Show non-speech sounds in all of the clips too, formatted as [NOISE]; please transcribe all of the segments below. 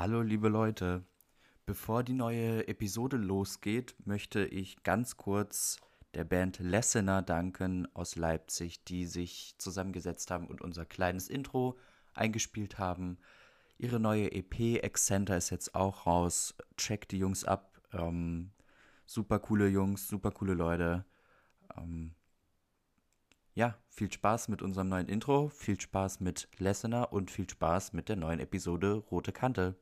Hallo liebe Leute, bevor die neue Episode losgeht, möchte ich ganz kurz der Band Lessener danken aus Leipzig, die sich zusammengesetzt haben und unser kleines Intro eingespielt haben. Ihre neue EP Excenter ist jetzt auch raus. Checkt die Jungs ab. Ähm, super coole Jungs, super coole Leute. Ähm, ja, viel Spaß mit unserem neuen Intro, viel Spaß mit Lessener und viel Spaß mit der neuen Episode Rote Kante.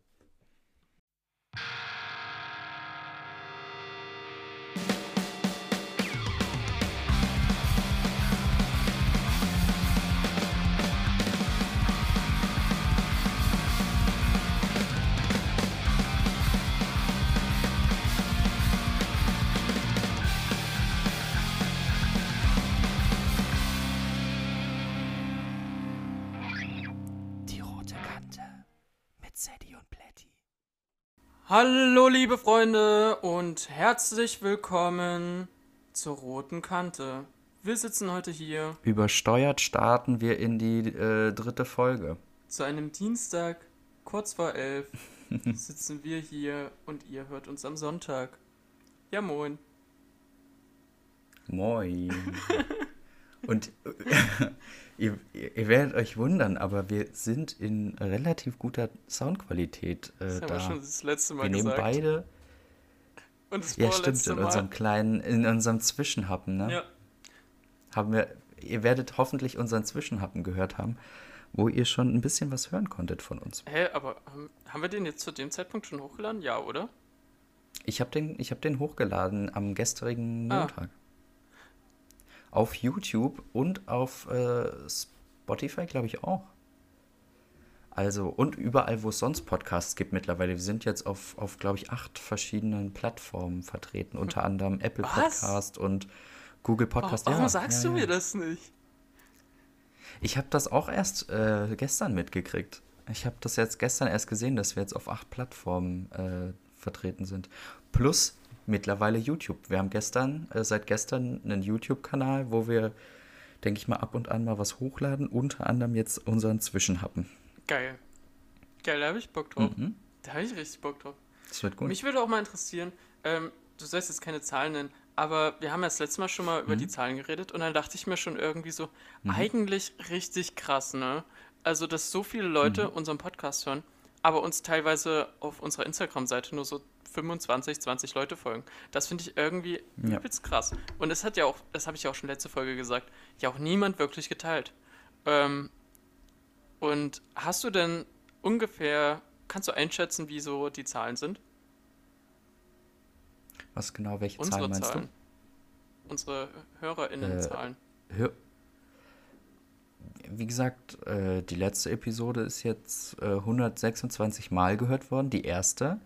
you Hallo liebe Freunde und herzlich willkommen zur roten Kante. Wir sitzen heute hier Übersteuert starten wir in die äh, dritte Folge. zu einem Dienstag, kurz vor elf, [LAUGHS] sitzen wir hier und ihr hört uns am Sonntag. Ja moin. Moin. [LAUGHS] Und äh, [LAUGHS] ihr, ihr werdet euch wundern, aber wir sind in relativ guter Soundqualität äh, Das haben wir da. schon das letzte Mal wir nehmen gesagt. beide. und das Ja, stimmt, in Mal. unserem kleinen, in unserem Zwischenhappen, ne? Ja, Haben wir, ihr werdet hoffentlich unseren Zwischenhappen gehört haben, wo ihr schon ein bisschen was hören konntet von uns. hä, aber haben, wir den jetzt zu dem Zeitpunkt schon hochgeladen? Ja, oder? Ich habe den, ich hab den hochgeladen am gestrigen Ah. Auf YouTube und auf äh, Spotify, glaube ich, auch. Also, und überall, wo es sonst Podcasts gibt mittlerweile. Wir sind jetzt auf, auf glaube ich, acht verschiedenen Plattformen vertreten. Unter anderem Apple Was? Podcast und Google Warum, Podcast. warum Ja, sagst ja, du ja. mir das nicht? Ich habe das auch erst äh, gestern mitgekriegt. Ich habe das jetzt gestern erst gesehen, dass wir jetzt auf acht Plattformen äh, vertreten sind. Plus mittlerweile YouTube. Wir haben gestern, äh, seit gestern einen YouTube-Kanal, wo wir, denke ich mal, ab und an mal was hochladen. Unter anderem jetzt unseren Zwischenhappen. Geil. Geil, da habe ich Bock drauf. Mhm. Da habe ich richtig Bock drauf. Das wird gut. Mich würde auch mal interessieren, ähm, du sollst jetzt keine Zahlen nennen, aber wir haben ja das letzte Mal schon mal über Mhm. die Zahlen geredet und dann dachte ich mir schon irgendwie so, eigentlich richtig krass, ne? Also, dass so viele Leute Mhm. unseren Podcast hören, aber uns teilweise auf unserer Instagram-Seite nur so 25, 20 Leute folgen. Das finde ich irgendwie Ja. übelst krass. Und das hat ja auch, das habe ich ja auch schon letzte Folge gesagt, ja auch niemand wirklich geteilt. Ähm, und hast du denn ungefähr, kannst du einschätzen, wie so die Zahlen sind? Was genau, welche Unsere Zahlen meinst Zahlen. Unsere HörerInnen-Zahlen. du? Hör Wie gesagt, äh, die letzte Episode ist jetzt äh, 126 Mal gehört worden, die erste.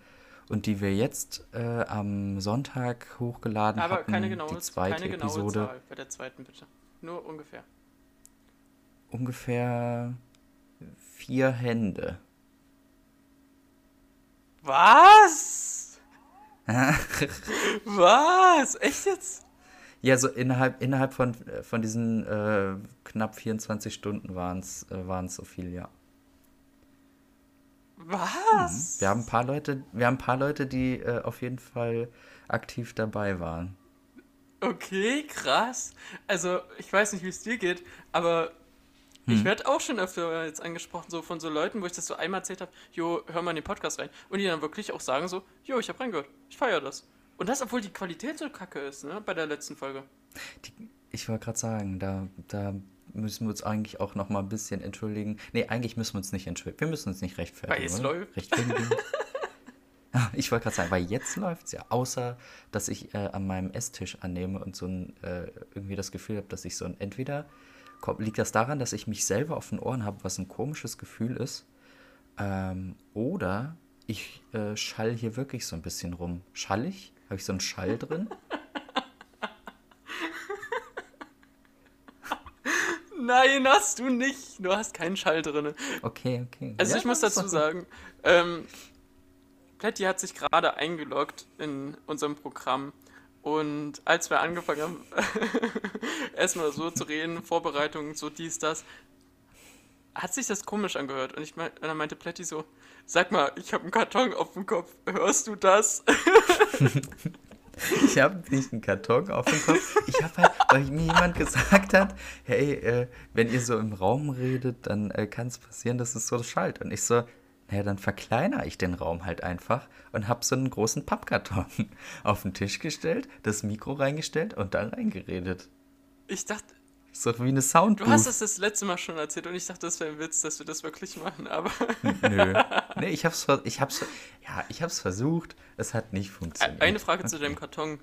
Und die wir jetzt äh, am Sonntag hochgeladen Aber hatten, keine genaue, die zweite keine genaue Episode, Zahl bei der zweiten, bitte. Nur ungefähr. ungefähr vier Hände. Was? [LAUGHS] Was? Echt jetzt? Ja, so innerhalb, innerhalb von, äh, von diesen äh, knapp 24 Stunden waren es äh, waren's so viel, ja. Was? Wir haben ein paar Leute, wir haben ein paar Leute, die äh, auf jeden Fall aktiv dabei waren. Okay, krass. Also, ich weiß nicht, wie es dir geht, aber Hm. ich werde auch schon öfter jetzt angesprochen, so von so Leuten, wo ich das so einmal erzählt habe, jo, hör mal in den Podcast rein. Und die dann wirklich auch sagen so, jo, ich habe reingehört, ich feiere das. Und das, obwohl die Qualität so kacke ist, ne, bei der letzten Folge. Die, ich wollte gerade sagen, da, da müssen wir uns eigentlich auch noch mal ein bisschen entschuldigen. Nee, eigentlich müssen wir uns nicht entschuldigen. Wir müssen uns nicht rechtfertigen. Weil es oder? läuft. Rechtfertigen. [LAUGHS] Ah, ich wollte gerade sagen, weil jetzt läuft es ja. Außer, dass ich äh, an meinem Esstisch annehme und so ein, äh, irgendwie das Gefühl habe, dass ich so ein, entweder kommt, liegt das daran, dass ich mich selber auf den Ohren habe, was ein komisches Gefühl ist, ähm, oder ich äh, schall hier wirklich so ein bisschen rum. Schall ich? Habe ich so einen Schall drin? Nein, hast du nicht. Du hast keinen Schall drin. Okay, okay. Also Ja, ich muss dazu sagen, ähm, Plätti hat sich gerade eingeloggt in unserem Programm und als wir angefangen haben, [LAUGHS] erstmal so zu reden, Vorbereitungen, so dies, das, hat sich das komisch angehört und ich mein, und dann meinte Plätti so, Sag mal, ich habe einen Karton auf dem Kopf. Hörst du das? [LAUGHS] [LAUGHS] Ich habe nicht einen Karton auf dem Kopf. Ich habe halt, weil mir jemand gesagt hat, hey, äh, wenn ihr so im Raum redet, dann äh, kann es passieren, dass es so schallt. Und ich so, naja, dann verkleinere ich den Raum halt einfach und habe so einen großen Pappkarton [LAUGHS] auf den Tisch gestellt, das Mikro reingestellt und dann reingeredet. Ich dachte, So wie eine Soundbooth. du hast es das letzte Mal schon erzählt und ich dachte, das wäre ein Witz, dass wir das wirklich machen, aber Nö. [LAUGHS] Nee, ich hab's, ich hab's, ja, ich hab's versucht. Es hat nicht funktioniert. eine Frage zu Okay. deinem Karton.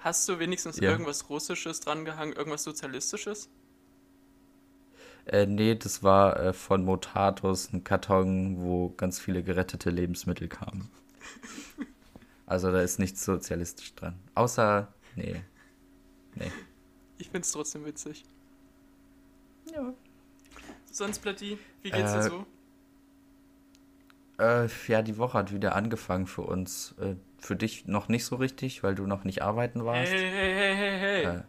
Hast du wenigstens Ja. irgendwas Russisches drangehangen, irgendwas Sozialistisches? Äh, nee, das war äh, von Motatus ein Karton, wo ganz viele gerettete Lebensmittel kamen. [LAUGHS] Also da ist nichts sozialistisch dran. Außer, nee. Nee. Ich find's trotzdem witzig. Ja. Sonst, Platti, wie geht's dir Äh, so? Äh, ja, die Woche hat wieder angefangen für uns. Äh, für dich noch nicht so richtig, weil du noch nicht arbeiten warst. hey, hey, hey, hey, hey. Äh,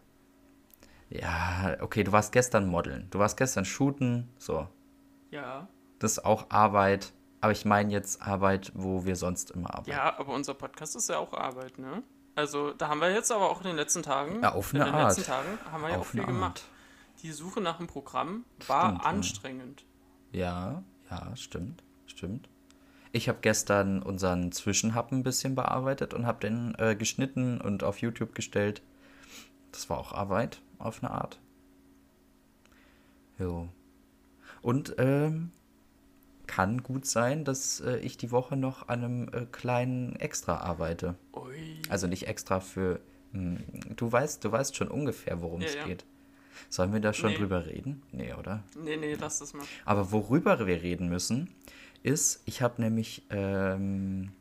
Ja, okay, du warst gestern modeln. Du warst gestern shooten. So. Ja. Das ist auch Arbeit. Aber ich meine jetzt Arbeit, wo wir sonst immer arbeiten. Ja, aber unser Podcast ist ja auch Arbeit, ne? Also, da haben wir jetzt aber auch in den letzten Tagen, Ja, auf in eine den Art. letzten Tagen haben wir ja auch Auf viel eine gemacht. Die Suche nach einem Programm war Stimmt, anstrengend. Ja, ja, stimmt, stimmt. Ich habe gestern unseren Zwischenhappen ein bisschen bearbeitet und habe den äh, geschnitten und auf YouTube gestellt. Das war auch Arbeit, auf eine Art. Jo. Und ähm, kann gut sein, dass äh, ich die Woche noch an einem äh, kleinen Extra arbeite. Ui. Also nicht extra für. Hm, du weißt, du weißt schon ungefähr, worum Ja, es ja. geht. Sollen wir da schon Nee. drüber reden? Nee, oder? Nee, nee, lass das mal. Aber worüber wir reden müssen, ist, ich habe nämlich ähm,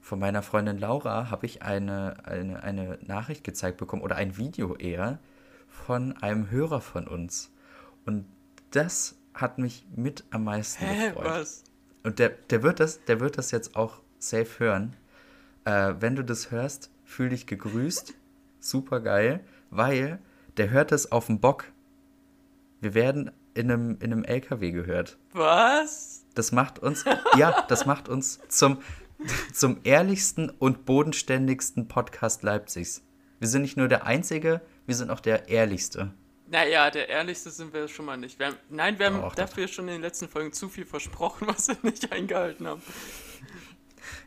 von meiner Freundin Laura habe ich eine, eine, eine Nachricht gezeigt bekommen oder ein Video eher von einem Hörer von uns. Und das hat mich mit am meisten Hä, gefreut. was? Und der, der, wird das, der wird das jetzt auch safe hören. Äh, wenn du das hörst, fühl dich gegrüßt. [LAUGHS] Super geil, weil der hört das auf dem Bock. Wir werden in einem, in einem LKW gehört. Was? Das macht uns, ja, das macht uns zum, zum ehrlichsten und bodenständigsten Podcast Leipzigs. Wir sind nicht nur der Einzige, wir sind auch der ehrlichste. Naja, der ehrlichste sind wir schon mal nicht. Wir haben, nein, wir haben dafür schon in den letzten Folgen zu viel versprochen, [LAUGHS] was wir nicht eingehalten haben.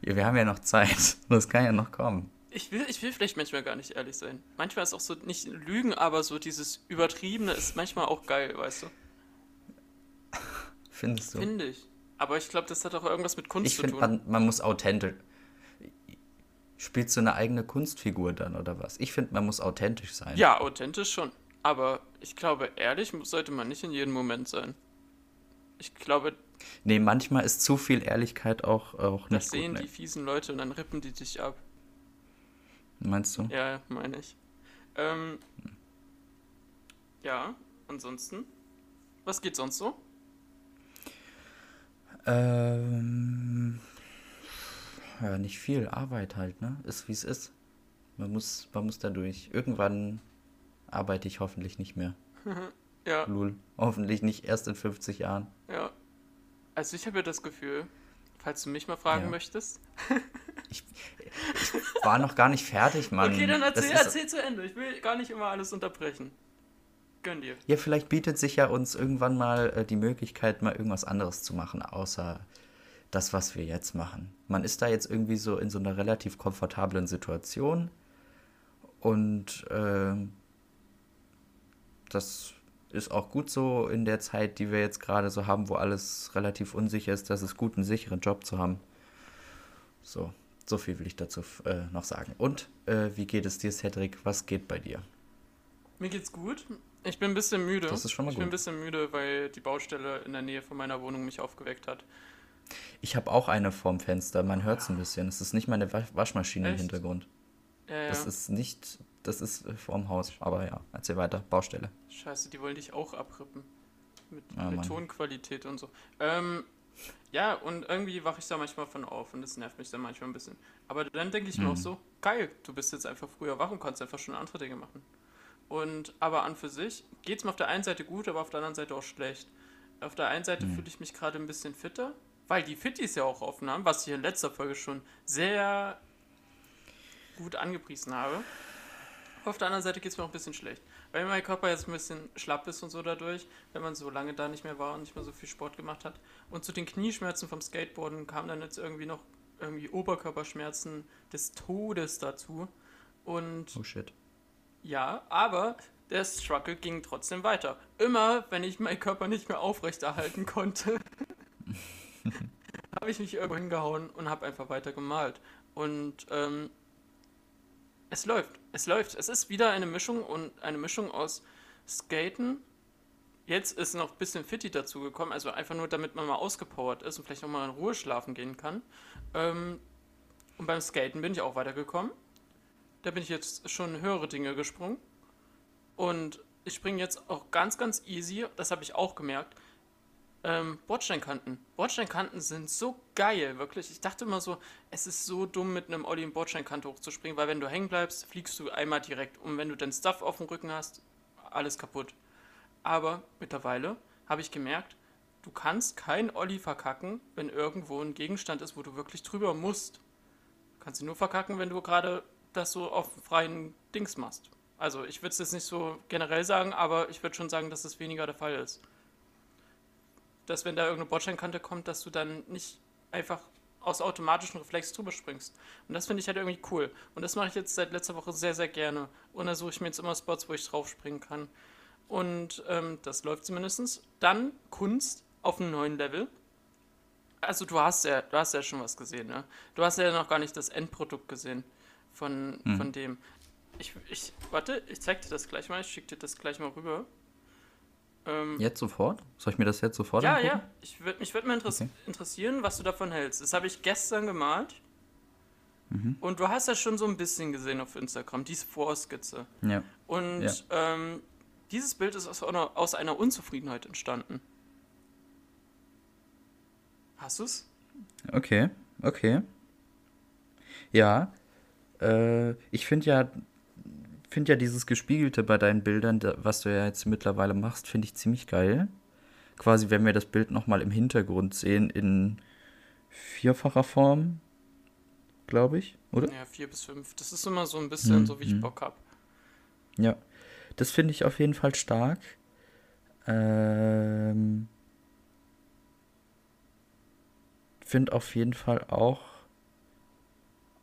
Ja, wir haben ja noch Zeit. Das kann ja noch kommen. Ich will, ich will vielleicht manchmal gar nicht ehrlich sein. Manchmal ist auch so nicht Lügen, aber so dieses Übertriebene ist manchmal auch geil, weißt du? Findest du? Finde ich. Aber ich glaube, das hat auch irgendwas mit Kunst Ich zu finde, tun. man, man muss authentisch. Spielst du eine eigene Kunstfigur dann oder was? Ich finde, man muss authentisch sein. Ja, authentisch schon. Aber ich glaube, ehrlich sollte man nicht in jedem Moment sein. Ich glaube, Nee, manchmal ist zu viel Ehrlichkeit auch, auch das nicht sehen gut. die Nee. fiesen Leute und dann rippen die dich ab. Meinst du? Ja, meine ich. Ähm, ja, ansonsten. Was geht sonst so? Ähm, ja, nicht viel. Arbeit halt, ne? Ist wie es ist. Man muss, man muss da durch. Irgendwann arbeite ich hoffentlich nicht mehr. [LAUGHS] Ja, Lul. Hoffentlich nicht erst in 50 Jahren. ja. Also ich habe ja das Gefühl, falls du mich mal fragen Ja. möchtest. [LAUGHS] War noch gar nicht fertig, Mann. okay, dann erzähl, ist- erzähl zu Ende. Ich will gar nicht immer alles unterbrechen. Gönn dir. Ja, vielleicht bietet sich ja uns irgendwann mal äh, die Möglichkeit, mal irgendwas anderes zu machen, außer das, was wir jetzt machen. Man ist da jetzt irgendwie so in so einer relativ komfortablen Situation und ähm, das ist auch gut so in der Zeit, die wir jetzt gerade so haben, wo alles relativ unsicher ist, dass es gut, einen sicheren Job zu haben. So, so viel will ich dazu äh, noch sagen. Und äh, wie geht es dir, Cedric? Was geht bei dir? Mir geht's gut. Ich bin ein bisschen müde. Das ist schon mal ich bin ein gut. bisschen müde, weil die Baustelle in der Nähe von meiner Wohnung mich aufgeweckt hat. Ich habe auch eine vorm Fenster. Man hört es ein bisschen. Es ist nicht meine Wa- Waschmaschine im Echt? Hintergrund. Ja, ja. Das ist nicht, das ist äh, vorm Haus. Aber ja, erzähl weiter. Baustelle. Scheiße, die wollen dich auch abrippen. Mit, Ah, mit. Tonqualität und so. Ähm, ja, und irgendwie wache ich da manchmal von auf und das nervt mich dann manchmal ein bisschen. Aber dann denke ich mir Mhm. auch so, geil, du bist jetzt einfach früher wach und kannst einfach schon andere Dinge machen. Und aber an für sich geht es mir auf der einen Seite gut, aber auf der anderen Seite auch schlecht. Auf der einen Seite Mhm. fühle ich mich gerade ein bisschen fitter weil die Fitties ja auch offen haben, was ich in letzter Folge schon sehr gut angepriesen habe. Auf der anderen Seite geht es mir auch ein bisschen schlecht, weil mein Körper jetzt ein bisschen schlapp ist und so dadurch, wenn man so lange da nicht mehr war und nicht mehr so viel Sport gemacht hat. Und zu den Knieschmerzen vom Skateboarden kamen dann jetzt irgendwie noch irgendwie Oberkörperschmerzen des Todes dazu. Und Oh shit. ja, aber der Struggle ging trotzdem weiter. Immer, wenn ich meinen Körper nicht mehr aufrechterhalten konnte, [LAUGHS] habe ich mich irgendwo hingehauen und habe einfach weiter gemalt. Und ähm, es läuft, es läuft. Es ist wieder eine Mischung und eine Mischung aus Skaten. Jetzt ist noch ein bisschen Fitti dazu gekommen, also einfach nur, damit man mal ausgepowert ist und vielleicht noch mal in Ruhe schlafen gehen kann. Ähm, und beim Skaten bin ich auch weitergekommen. Da bin ich jetzt schon höhere Dinge gesprungen. Und ich springe jetzt auch ganz, ganz easy, das habe ich auch gemerkt, ähm, Bordsteinkanten. Bordsteinkanten sind so geil, wirklich. Ich dachte immer so, es ist so dumm, mit einem Olli in Bordsteinkante hochzuspringen, weil wenn du hängen bleibst, fliegst du einmal direkt. Und wenn du dein Stuff auf dem Rücken hast, alles kaputt. Aber mittlerweile habe ich gemerkt, du kannst kein Olli verkacken, wenn irgendwo ein Gegenstand ist, wo du wirklich drüber musst. Du kannst ihn nur verkacken, wenn du gerade das so auf freien Dings machst. Also ich würde es jetzt nicht so generell sagen, aber ich würde schon sagen, dass es weniger der Fall ist. Dass wenn da irgendeine Bordsteinkante kommt, dass du dann nicht einfach aus automatischen Reflex drüber springst. Und das finde ich halt irgendwie cool. Und das mache ich jetzt seit letzter Woche sehr, sehr gerne. Und da suche ich mir jetzt immer Spots, wo ich drauf springen kann. Und ähm, das läuft zumindest. Dann Kunst auf einem neuen Level. Also du hast ja, du hast ja schon was gesehen, ne? Du hast ja noch gar nicht das Endprodukt gesehen von, Hm. von dem. Ich, ich, warte, ich zeig dir das gleich mal, ich schicke dir das gleich mal rüber. Ähm, Jetzt sofort? Soll ich mir das jetzt sofort ja, angucken? ja, ich würd, mich würde mal interess Okay. interessieren, was du davon hältst. Das habe ich gestern gemalt. Mhm. Und du hast das schon so ein bisschen gesehen auf Instagram, diese Vorskizze. Ja. Und Ja. ähm, dieses Bild ist aus einer, aus einer Unzufriedenheit entstanden. Hast du's? Okay, okay. Ja, äh, ich finde ja, finde ja dieses Gespiegelte bei deinen Bildern, was du ja jetzt mittlerweile machst, finde ich ziemlich geil. Quasi, wenn wir das Bild nochmal im Hintergrund sehen, in vierfacher Form, glaube ich, oder? Ja, vier bis fünf. Das ist immer so ein bisschen Mhm, so, wie ich mhm. Bock habe. Ja, das finde ich auf jeden Fall stark. Ähm, finde auf jeden Fall auch,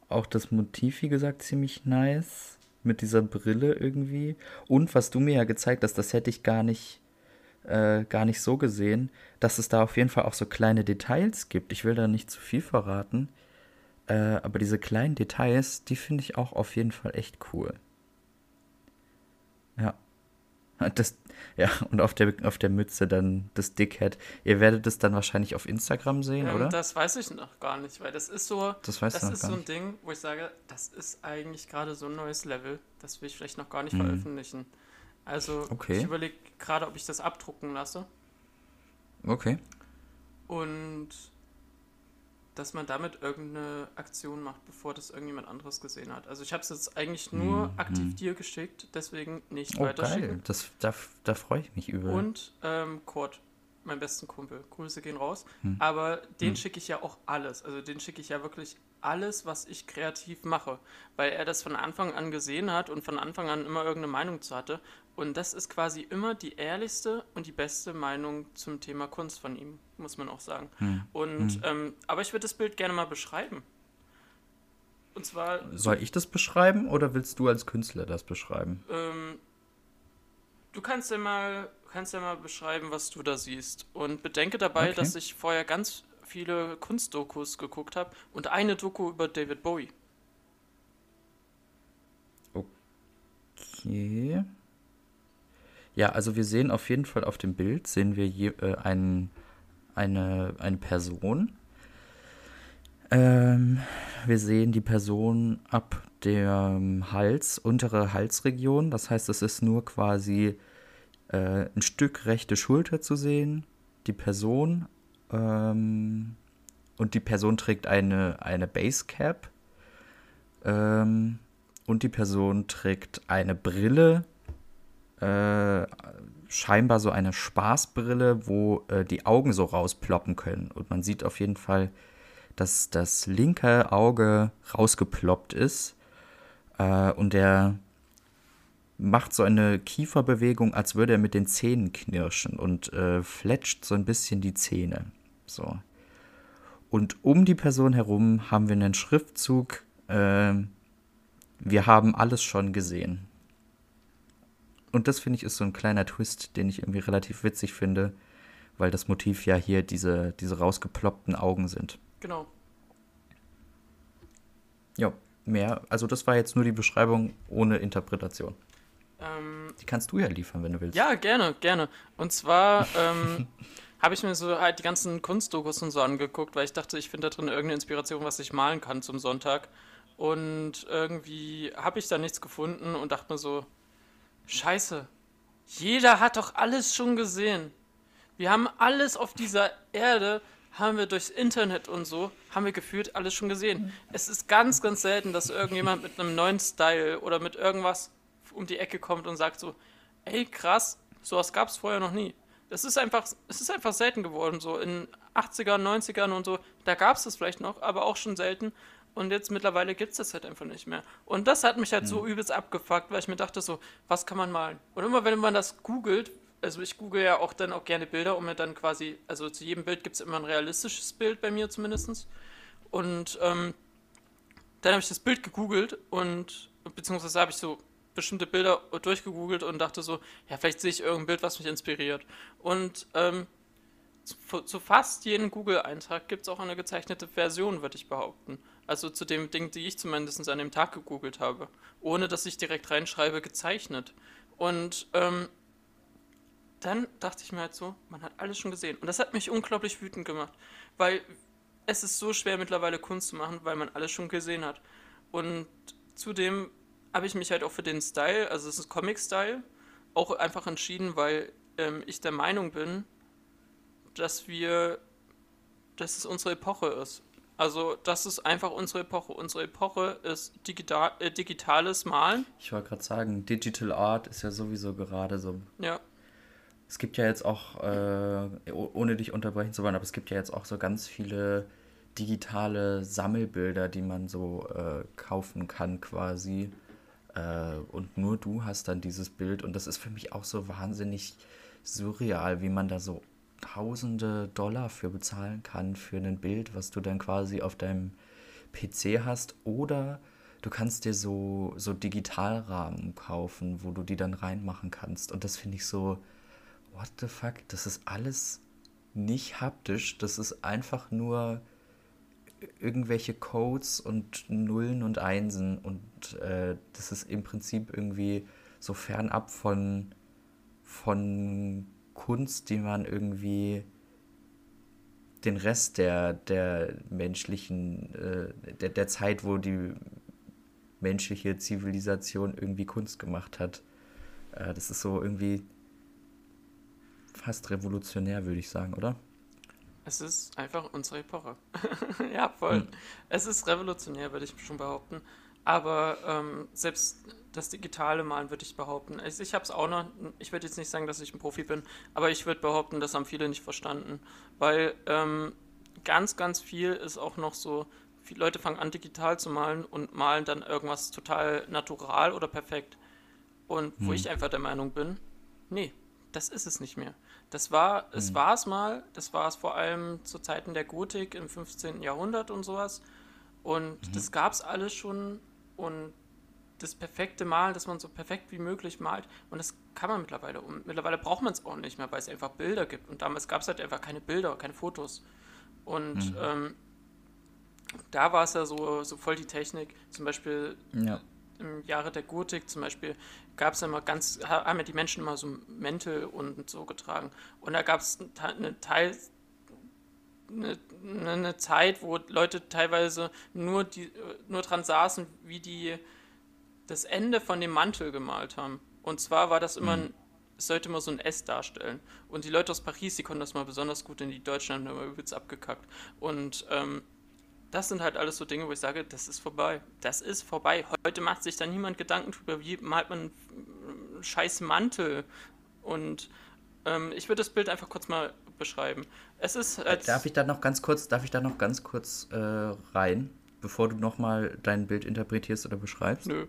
auch das Motiv, wie gesagt, ziemlich nice. Mit dieser Brille irgendwie. Und was du mir ja gezeigt hast, das hätte ich gar nicht, äh, gar nicht so gesehen, dass es da auf jeden Fall auch so kleine Details gibt. Ich will da nicht zu viel verraten. Äh, aber diese kleinen Details, die finde ich auch auf jeden Fall echt cool. Ja. [LAUGHS] Das, ja, und auf der, auf der Mütze dann das Dickhead. Ihr werdet es dann wahrscheinlich auf Instagram sehen, Ähm, oder? das weiß ich noch gar nicht, weil das ist so, Das das ist so ein nicht. Ding, wo ich sage, das ist eigentlich gerade so ein neues Level. Das will ich vielleicht noch gar nicht Mhm. veröffentlichen. Also Okay. ich überlege gerade, ob ich das abdrucken lasse Okay. und dass man damit irgendeine Aktion macht, bevor das irgendjemand anderes gesehen hat. Also ich habe es jetzt eigentlich nur Mhm. aktiv dir geschickt, deswegen nicht Oh, weiterschicken. geil. Das, da, da freue ich mich über. Und ähm, Kurt, mein besten Kumpel. Grüße gehen raus. Hm. Aber den Hm. schicke ich ja auch alles. Also den schicke ich ja wirklich alles, was ich kreativ mache. Weil er das von Anfang an gesehen hat und von Anfang an immer irgendeine Meinung zu hatte. Und das ist quasi immer die ehrlichste und die beste Meinung zum Thema Kunst von ihm, muss man auch sagen. Hm. Und, Hm. ähm, aber ich würde das Bild gerne mal beschreiben. Und zwar Soll ich das beschreiben oder willst du als Künstler das beschreiben? Ähm, du kannst ja mal, kannst ja mal beschreiben, was du da siehst. Und bedenke dabei, Okay. dass ich vorher ganz viele Kunstdokus geguckt habe und eine Doku über David Bowie. Okay. Ja, also wir sehen auf jeden Fall auf dem Bild, sehen wir je, äh, einen, eine, eine Person. Ähm, wir sehen die Person ab dem Hals, untere Halsregion. Das heißt, es ist nur quasi äh, ein Stück rechte Schulter zu sehen. Die Person. Ähm, und die Person trägt eine, eine Basecap. Ähm, und die Person trägt eine Brille, äh, scheinbar so eine Spaßbrille, wo äh, die Augen so rausploppen können. Und man sieht auf jeden Fall, dass das linke Auge rausgeploppt ist. Äh, und der macht so eine Kieferbewegung, als würde er mit den Zähnen knirschen und äh, fletscht so ein bisschen die Zähne. So. Und um die Person herum haben wir einen Schriftzug. Äh, wir haben alles schon gesehen. Und das finde ich ist so ein kleiner Twist, den ich irgendwie relativ witzig finde, weil das Motiv ja hier diese, diese rausgeploppten Augen sind. Genau. Ja, mehr. Also das war jetzt nur die Beschreibung ohne Interpretation. Ähm, die kannst du ja liefern, wenn du willst. Ja, gerne, gerne. Und zwar ähm, [LAUGHS] habe ich mir so halt die ganzen Kunstdokus und so angeguckt, weil ich dachte, ich finde da drin irgendeine Inspiration, was ich malen kann zum Sonntag. Und irgendwie habe ich da nichts gefunden und dachte mir so, Scheiße. Jeder hat doch alles schon gesehen. Wir haben alles auf dieser Erde, haben wir durchs Internet und so, haben wir gefühlt alles schon gesehen. Es ist ganz, ganz selten, dass irgendjemand mit einem neuen Style oder mit irgendwas um die Ecke kommt und sagt so, ey krass, sowas gab es vorher noch nie. Das ist einfach, es ist einfach selten geworden, so in 80ern, 90ern und so, da gab es das vielleicht noch, aber auch schon selten. Und jetzt mittlerweile gibt es das halt einfach nicht mehr. Und das hat mich halt mhm. so übelst abgefuckt, weil ich mir dachte so, was kann man malen? Und immer wenn man das googelt, also ich google ja auch dann auch gerne Bilder, um mir dann quasi, also zu jedem Bild gibt es immer ein realistisches Bild bei mir zumindest. Und ähm, dann habe ich das Bild gegoogelt und beziehungsweise habe ich so bestimmte Bilder durchgegoogelt und dachte so, ja, vielleicht sehe ich irgendein Bild, was mich inspiriert. Und ähm, zu, zu, fast jedem Google-Eintrag gibt es auch eine gezeichnete Version, würde ich behaupten. Also zu dem Ding, die ich zumindest an dem Tag gegoogelt habe. Ohne dass ich direkt reinschreibe, gezeichnet. Und ähm, dann dachte ich mir halt so, man hat alles schon gesehen. Und das hat mich unglaublich wütend gemacht. Weil es ist so schwer mittlerweile Kunst zu machen, weil man alles schon gesehen hat. Und zudem habe ich mich halt auch für den Style, also es ist Comic-Style, auch einfach entschieden, weil ähm, ich der Meinung bin, dass wir, dass es unsere Epoche ist. Also das ist einfach unsere Epoche. Unsere Epoche ist digital, äh, digitales Malen. Ich wollte gerade sagen, Digital Art ist ja sowieso gerade so. Ja. Es gibt ja jetzt auch, äh, ohne dich unterbrechen zu wollen, aber es gibt ja jetzt auch so ganz viele digitale Sammelbilder, die man so äh, kaufen kann quasi. Äh, und nur du hast dann dieses Bild. Und das ist für mich auch so wahnsinnig surreal, wie man da so tausende Dollar für bezahlen kann für ein Bild, was du dann quasi auf deinem PC hast. Oder du kannst dir so, so Digitalrahmen kaufen, wo du die dann reinmachen kannst. Und das finde ich so, what the fuck, das ist alles nicht haptisch, das ist einfach nur irgendwelche Codes und Nullen und Einsen und äh, das ist im Prinzip irgendwie so fernab von, von Kunst, die man irgendwie den Rest der, der menschlichen, äh, der, der Zeit, wo die menschliche Zivilisation irgendwie Kunst gemacht hat. Äh, das ist so irgendwie fast revolutionär, würde ich sagen, oder? Es ist einfach unsere Epoche. [LAUGHS] ja, voll. Hm. Es ist revolutionär, würde ich schon behaupten. Aber ähm, selbst das digitale Malen würde ich behaupten. Ich, ich habe es auch noch, ich würde jetzt nicht sagen, dass ich ein Profi bin, aber ich würde behaupten, das haben viele nicht verstanden. Weil ähm, ganz, ganz viel ist auch noch so, viele Leute fangen an, digital zu malen und malen dann irgendwas total natural oder perfekt. Und wo hm. ich einfach der Meinung bin, nee, das ist es nicht mehr. Das war, es hm. war es mal, das war es vor allem zu Zeiten der Gotik im 15. Jahrhundert und sowas. Und mhm. das gab es alles schon und das perfekte Malen, dass man so perfekt wie möglich malt. Und das kann man mittlerweile. Und mittlerweile braucht man es auch nicht mehr, weil es einfach Bilder gibt. Und damals gab es halt einfach keine Bilder, keine Fotos. Und mhm. ähm, da war es ja so, so voll die Technik. Zum Beispiel ja. Im Jahre der Gotik zum Beispiel gab es immer ganz, haben ja die Menschen immer so Mäntel und so getragen. Und da gab es eine Teil, eine, eine, Zeit, wo Leute teilweise nur, die, nur dran saßen, wie die das Ende von dem Mantel gemalt haben. Und zwar war das immer ein, es sollte immer so ein S darstellen. Und die Leute aus Paris, die konnten das mal besonders gut, in die Deutschen haben immer übelst abgekackt. Und ähm, das sind halt alles so Dinge, wo ich sage, das ist vorbei. Das ist vorbei. Heute macht sich da niemand Gedanken drüber, wie malt man einen scheiß Mantel. Und ähm, ich würde das Bild einfach kurz mal beschreiben. Es ist äh, darf ich da noch ganz kurz, darf ich da noch ganz kurz äh, rein, bevor du nochmal dein Bild interpretierst oder beschreibst? Nö.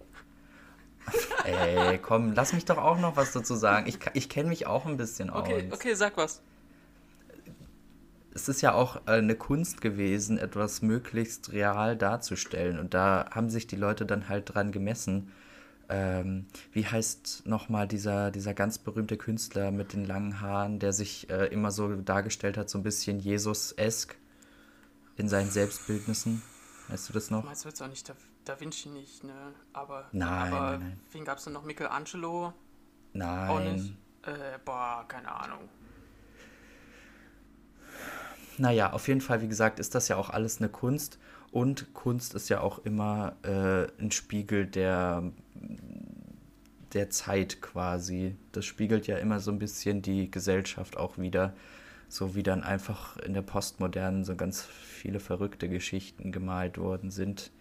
Ey, komm, lass mich doch auch noch was dazu sagen. Ich, ich kenne mich auch ein bisschen okay, aus. Okay, sag was. Es ist ja auch eine Kunst gewesen, etwas möglichst real darzustellen. Und da haben sich die Leute dann halt dran gemessen. Ähm, wie heißt nochmal dieser, dieser ganz berühmte Künstler mit den langen Haaren, der sich äh, immer so dargestellt hat, so ein bisschen Jesus-esk in seinen Selbstbildnissen? Weißt du das noch? Meinst du jetzt auch nicht da, da Vinci nicht, ne? Aber, nein, aber nein, nein. wen gab es denn noch? Michelangelo? Nein. Auch nicht? Äh, boah, keine Ahnung. Naja, auf jeden Fall, wie gesagt, ist das ja auch alles eine Kunst. Und Kunst ist ja auch immer äh, ein Spiegel der, der Zeit quasi. Das spiegelt ja immer so ein bisschen die Gesellschaft auch wieder. So wie dann einfach in der Postmodernen so ganz viele verrückte Geschichten gemalt worden sind,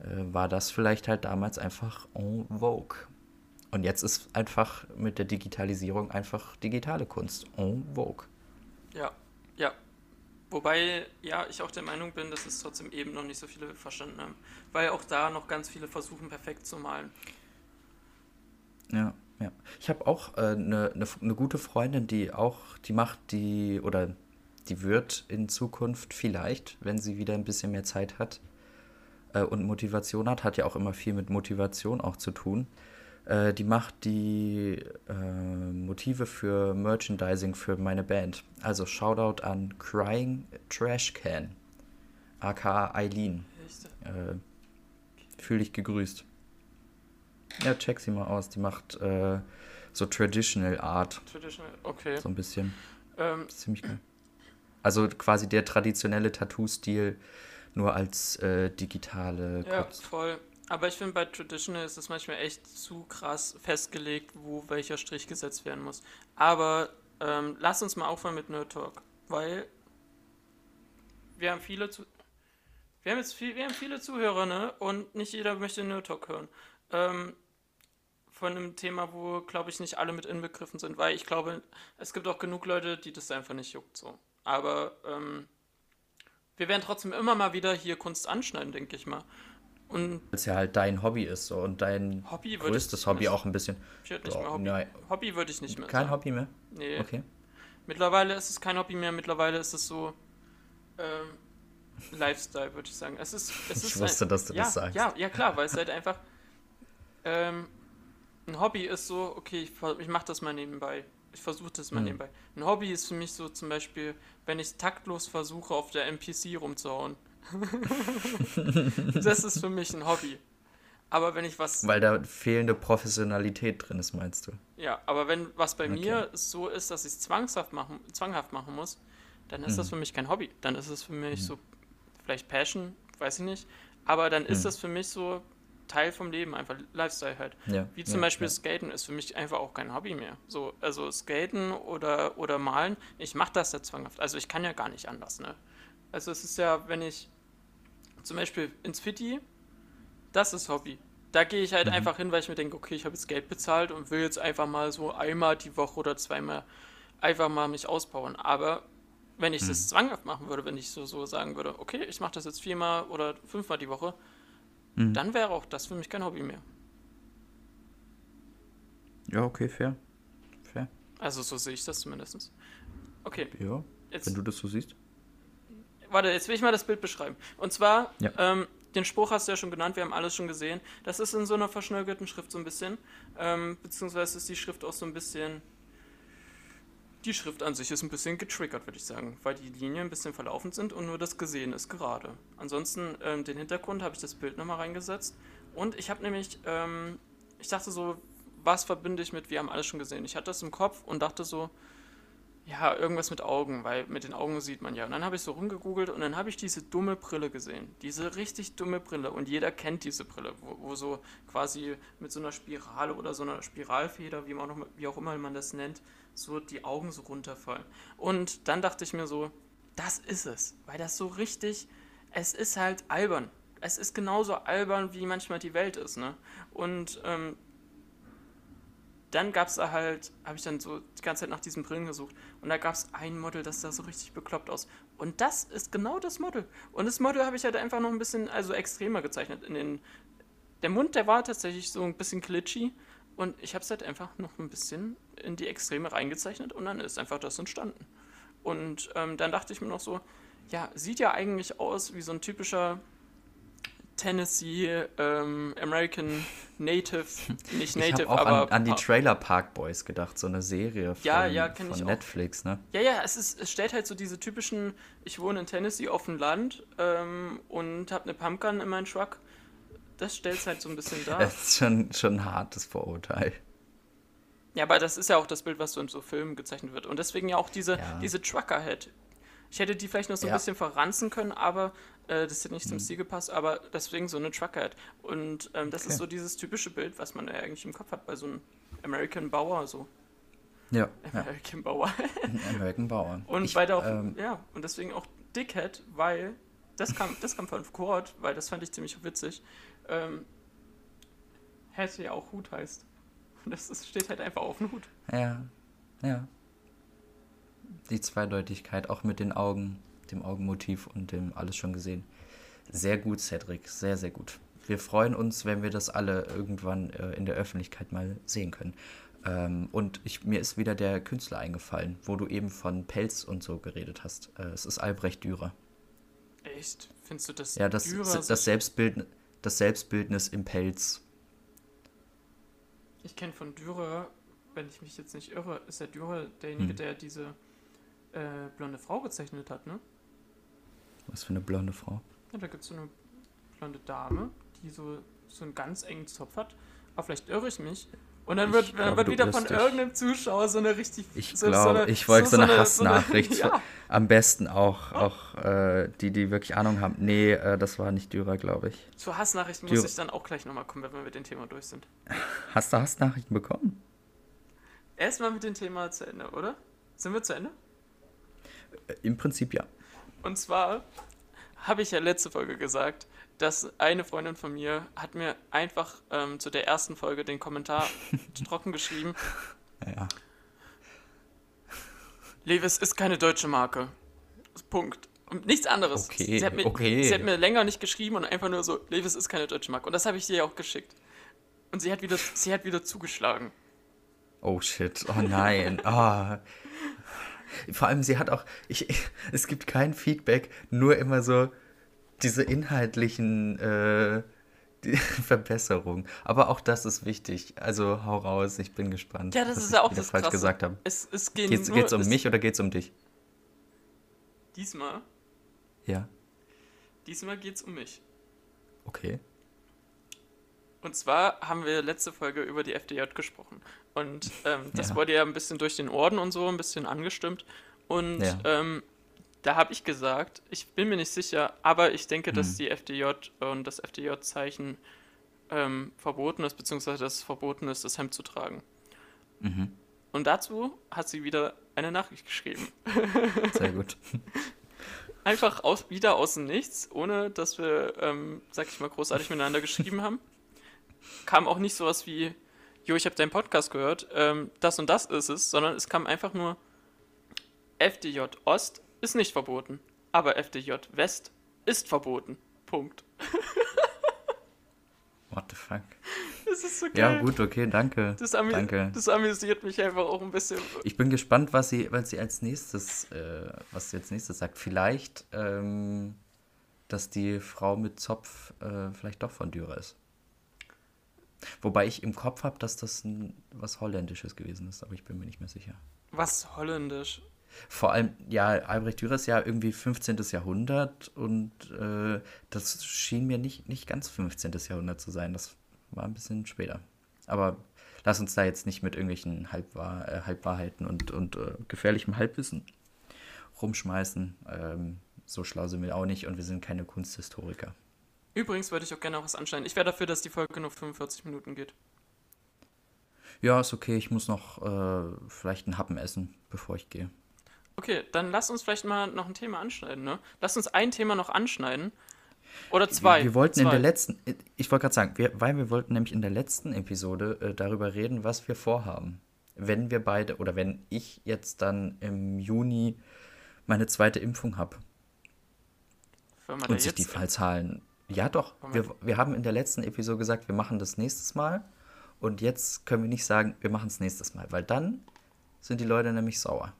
äh, war das vielleicht halt damals einfach en vogue. Und jetzt ist einfach mit der Digitalisierung einfach digitale Kunst en vogue. Ja, ja, Wobei, ja, ich auch der Meinung bin, dass es trotzdem eben noch nicht so viele verstanden haben. Weil auch da noch ganz viele versuchen, perfekt zu malen. Ja, ja. Ich habe auch eine äh, ne, ne, ne gute Freundin, die auch, die macht die, oder die wird in Zukunft vielleicht, wenn sie wieder ein bisschen mehr Zeit hat äh, und Motivation hat, hat ja auch immer viel mit Motivation auch zu tun, äh, die macht die äh, Motive für Merchandising für meine Band. Also Shoutout an Crying Trash Can, aka Eileen. Äh, Fühl dich gegrüßt. Ja, check sie mal aus. Die macht äh, so Traditional Art. Traditional, okay. So ein bisschen. Ähm, ziemlich geil. Also quasi der traditionelle Tattoo-Stil, nur als äh, digitale Ja, Kunst. voll. Aber ich finde, bei Traditional ist es manchmal echt zu krass festgelegt, wo welcher Strich gesetzt werden muss. Aber ähm, lass uns mal aufhören mit Nerd Talk, weil wir haben viele zu wir haben jetzt viel, wir haben viele Zuhörer, ne? Und nicht jeder möchte Nerd Talk hören. Ähm, von einem Thema, wo, glaube ich, nicht alle mit inbegriffen sind, weil ich glaube, es gibt auch genug Leute, die das einfach nicht juckt so. Aber ähm, wir werden trotzdem immer mal wieder hier Kunst anschneiden, denke ich mal. Und es ja halt dein Hobby ist so und dein Hobby größtes Hobby nicht, auch ein bisschen. Ich würde nicht mehr Hobby. Nein. Hobby würde ich nicht mehr. Kein sagen. Hobby mehr? Nee. Okay. Mittlerweile ist es kein Hobby mehr, mittlerweile ist es so ähm, Lifestyle, würde ich sagen. Es ist, es ich ist wusste, ein, dass du ja, das sagst. Ja, ja klar, weil es halt einfach ähm, ein Hobby ist so, okay, ich, ich mache das mal nebenbei. Ich versuche das mal mhm. nebenbei. Ein Hobby ist für mich so zum Beispiel, wenn ich taktlos versuche, auf der NPC rumzuhauen. [LAUGHS] das ist für mich ein Hobby. Aber wenn ich was. Weil da fehlende Professionalität drin ist, meinst du? Ja, aber wenn was bei okay. mir so ist, dass ich es zwanghaft machen, zwanghaft machen muss, dann ist mhm. das für mich kein Hobby. Dann ist es für mich mhm. so, vielleicht Passion, weiß ich nicht. Aber dann ist mhm. das für mich so Teil vom Leben, einfach Lifestyle halt. Ja, Wie zum ja, Beispiel ja. Skaten ist für mich einfach auch kein Hobby mehr. So, also Skaten oder, oder Malen, ich mache das ja zwanghaft. Also ich kann ja gar nicht anders, ne? Also es ist ja, wenn ich zum Beispiel ins Fitti, das ist Hobby. Da gehe ich halt mhm. einfach hin, weil ich mir denke, okay, ich habe jetzt Geld bezahlt und will jetzt einfach mal so einmal die Woche oder zweimal einfach mal mich ausbauen. Aber wenn ich mhm. das zwanghaft machen würde, wenn ich so, so sagen würde, okay, ich mache das jetzt viermal oder fünfmal die Woche, mhm. dann wäre auch das für mich kein Hobby mehr. Ja, okay, fair. Fair. Also so sehe ich das zumindest. Okay. Ja, jetzt, wenn du das so siehst. Warte, jetzt will ich mal das Bild beschreiben. Und zwar, ja. ähm, den Spruch hast du ja schon genannt, wir haben alles schon gesehen. Das ist in so einer verschnörkelten Schrift so ein bisschen. Ähm, beziehungsweise ist die Schrift auch so ein bisschen. Die Schrift an sich ist ein bisschen getriggert, würde ich sagen, weil die Linien ein bisschen verlaufen sind und nur das Gesehen ist gerade. Ansonsten, ähm, den Hintergrund habe ich das Bild nochmal reingesetzt. Und ich habe nämlich, ähm, ich dachte so, was verbinde ich mit, wir haben alles schon gesehen. Ich hatte das im Kopf und dachte so, ja, irgendwas mit Augen, weil mit den Augen sieht man ja. Und dann habe ich so rumgegoogelt und dann habe ich diese dumme Brille gesehen. Diese richtig dumme Brille. Und jeder kennt diese Brille, wo, wo so quasi mit so einer Spirale oder so einer Spiralfeder, wie, man auch, wie auch immer man das nennt, so die Augen so runterfallen. Und dann dachte ich mir so, das ist es. Weil das so richtig, es ist halt albern. Es ist genauso albern, wie manchmal die Welt ist. Ne? Und ähm, dann gab es da halt, habe ich dann so die ganze Zeit nach diesen Brillen gesucht. Und da gab es ein Model, das sah so richtig bekloppt aus. Und das ist genau das Model. Und das Model habe ich halt einfach noch ein bisschen, also extremer gezeichnet. In den, der Mund, der war tatsächlich so ein bisschen glitchy. Und ich habe es halt einfach noch ein bisschen in die Extreme reingezeichnet und dann ist einfach das entstanden. Und ähm, dann dachte ich mir noch so, ja, sieht ja eigentlich aus wie so ein typischer Tennessee ähm, American Native, [LAUGHS] nicht Native, ich auch aber an, an die Trailer Park Boys gedacht, so eine Serie von, Ja, ja, von ich auch. Netflix, ne? Ja, ja, es, ist, es stellt halt so diese typischen, ich wohne in Tennessee auf dem Land ähm, und habe eine Pumpkin in meinem Truck. Das stellt halt so ein bisschen dar. [LAUGHS] Das ist schon, schon ein hartes Vorurteil. Ja, aber das ist ja auch das Bild, was so in so Filmen gezeichnet wird. Und deswegen ja auch diese, Ja. diese Trucker-Head. Ich hätte die vielleicht noch so ein bisschen verranzen können, aber äh, das hätte nicht Mhm. zum Stil gepasst, aber deswegen so eine Trucker-Head. Und ähm, das Okay. ist so dieses typische Bild, was man ja eigentlich im Kopf hat bei so einem American Bauer, so. Ja, ja. American Bauer. American Bauer. [LAUGHS] Und ich, weiter auch, ähm, ja, und deswegen auch Dickhead, weil das kam, das kam von Kurt, weil das fand ich ziemlich witzig. Ähm, hätte ja auch Hut heißt. Und das ist, steht halt einfach auf dem Hut. Ja, ja. Die Zweideutigkeit, auch mit den Augen, dem Augenmotiv und dem alles schon gesehen. Sehr gut, Cedric, sehr, sehr gut. Wir freuen uns, wenn wir das alle irgendwann äh, in der Öffentlichkeit mal sehen können. Ähm, und ich, mir ist wieder der Künstler eingefallen, wo du eben von Pelz und so geredet hast. Äh, es ist Albrecht Dürer. Echt? Findest du das Ja, das, Dürer das, Selbstbild, das Selbstbildnis im Pelz. Ich kenne von Dürer, wenn ich mich jetzt nicht irre, ist der Dürer derjenige, Hm. der diese äh, blonde Frau gezeichnet hat, ne? Was für eine blonde Frau. Ja, da gibt es so eine blonde Dame, die so, so einen ganz engen Zopf hat. Aber vielleicht irre ich mich. Und dann wird, glaube, dann wird wieder von irgendeinem Zuschauer so eine richtig. Ich so, glaube, eine- ich wollte so, eine so eine- Hassnachricht. [LAUGHS] von- ja, Am besten auch, auch äh, die, die wirklich Ahnung haben. Nee, äh, das war nicht Dürer, glaube ich. zu Hassnachrichten Dürer. muss ich dann auch gleich nochmal kommen, wenn wir mit dem Thema durch sind. [LAUGHS] Hast du Hassnachrichten bekommen? Erstmal mit dem Thema zu Ende, oder? Sind wir zu Ende? Äh, Im Prinzip ja. Und zwar habe ich ja letzte Folge gesagt, dass eine Freundin von mir hat mir einfach ähm, zu der ersten Folge den Kommentar [LAUGHS] trocken geschrieben, ja. Levis ist keine deutsche Marke. Punkt. Und nichts anderes. Okay, sie, hat mir, okay. sie hat mir länger nicht geschrieben und einfach nur so, Levis ist keine deutsche Marke. Und das habe ich dir ja auch geschickt. Und sie hat wieder, sie hat wieder zugeschlagen. Oh shit, oh nein. Ah. Vor allem, sie hat auch, ich, [LAUGHS] es gibt kein Feedback, nur immer so diese inhaltlichen äh, die [LAUGHS] Verbesserungen. Aber auch das ist wichtig. Also hau raus, ich bin gespannt. Ja, das ist ja auch das falsch Krasse. gesagt habe. Es, es geht Geht's, nur, geht's um es, mich oder geht's um dich? Diesmal, Ja, diesmal geht's um mich. okay. Und zwar haben wir letzte Folge über die FDJ gesprochen. Und ähm, das Ja. wurde ja ein bisschen durch den Orden und so ein bisschen angestimmt. Und Ja. ähm, da habe ich gesagt, ich bin mir nicht sicher, aber ich denke, dass Hm. die FDJ und das FDJ-Zeichen ähm, verboten ist, beziehungsweise dass es verboten ist, das Hemd zu tragen. Mhm. Und dazu hat sie wieder eine Nachricht geschrieben. [LAUGHS] Sehr gut. [LAUGHS] Einfach aus, wieder aus dem Nichts, ohne dass wir, ähm, sag ich mal, großartig miteinander geschrieben haben. Kam auch nicht sowas wie, jo, ich habe deinen Podcast gehört, ähm, das und das ist es, sondern es kam einfach nur, FDJ Ost ist nicht verboten, aber FDJ West ist verboten. Punkt. [LAUGHS] What the fuck? Das ist so geil. Ja, gut, okay, danke. Das, amü Danke. das amüsiert mich einfach auch ein bisschen. Ich bin gespannt, was sie, was sie als nächstes, äh, was sie als nächstes sagt. Vielleicht, ähm, dass die Frau mit Zopf äh, vielleicht doch von Dürer ist. Wobei ich im Kopf habe, dass das ein, was Holländisches gewesen ist, aber ich bin mir nicht mehr sicher. Was holländisch. Vor allem, ja, Albrecht Dürer ist ja irgendwie 15. Jahrhundert und äh, das schien mir nicht, nicht ganz 15. Jahrhundert zu sein. Das war ein bisschen später. Aber lass uns da jetzt nicht mit irgendwelchen Halbwahr äh, Halbwahrheiten und, und äh, gefährlichem Halbwissen rumschmeißen. Ähm, so schlau sind wir auch nicht und wir sind keine Kunsthistoriker. Übrigens würde ich auch gerne noch was anschneiden. Ich wäre dafür, dass die Folge nur 45 Minuten geht. Ja, ist okay, ich muss noch äh, vielleicht einen Happen essen, bevor ich gehe. Okay, dann lass uns vielleicht mal noch ein Thema anschneiden, ne? Lass uns ein Thema noch anschneiden. Oder zwei. Wir, wir wollten zwei. in der letzten, ich wollte gerade sagen, wir, weil wir wollten nämlich in der letzten Episode äh, darüber reden, was wir vorhaben. Wenn wir beide oder wenn ich jetzt dann im Juni meine zweite Impfung habe und sich die Fallzahlen. Ja, doch. Wir- Wir, haben in der letzten Episode gesagt, wir machen das nächstes Mal. Und jetzt können wir nicht sagen, wir machen es nächstes Mal, weil dann sind die Leute nämlich sauer.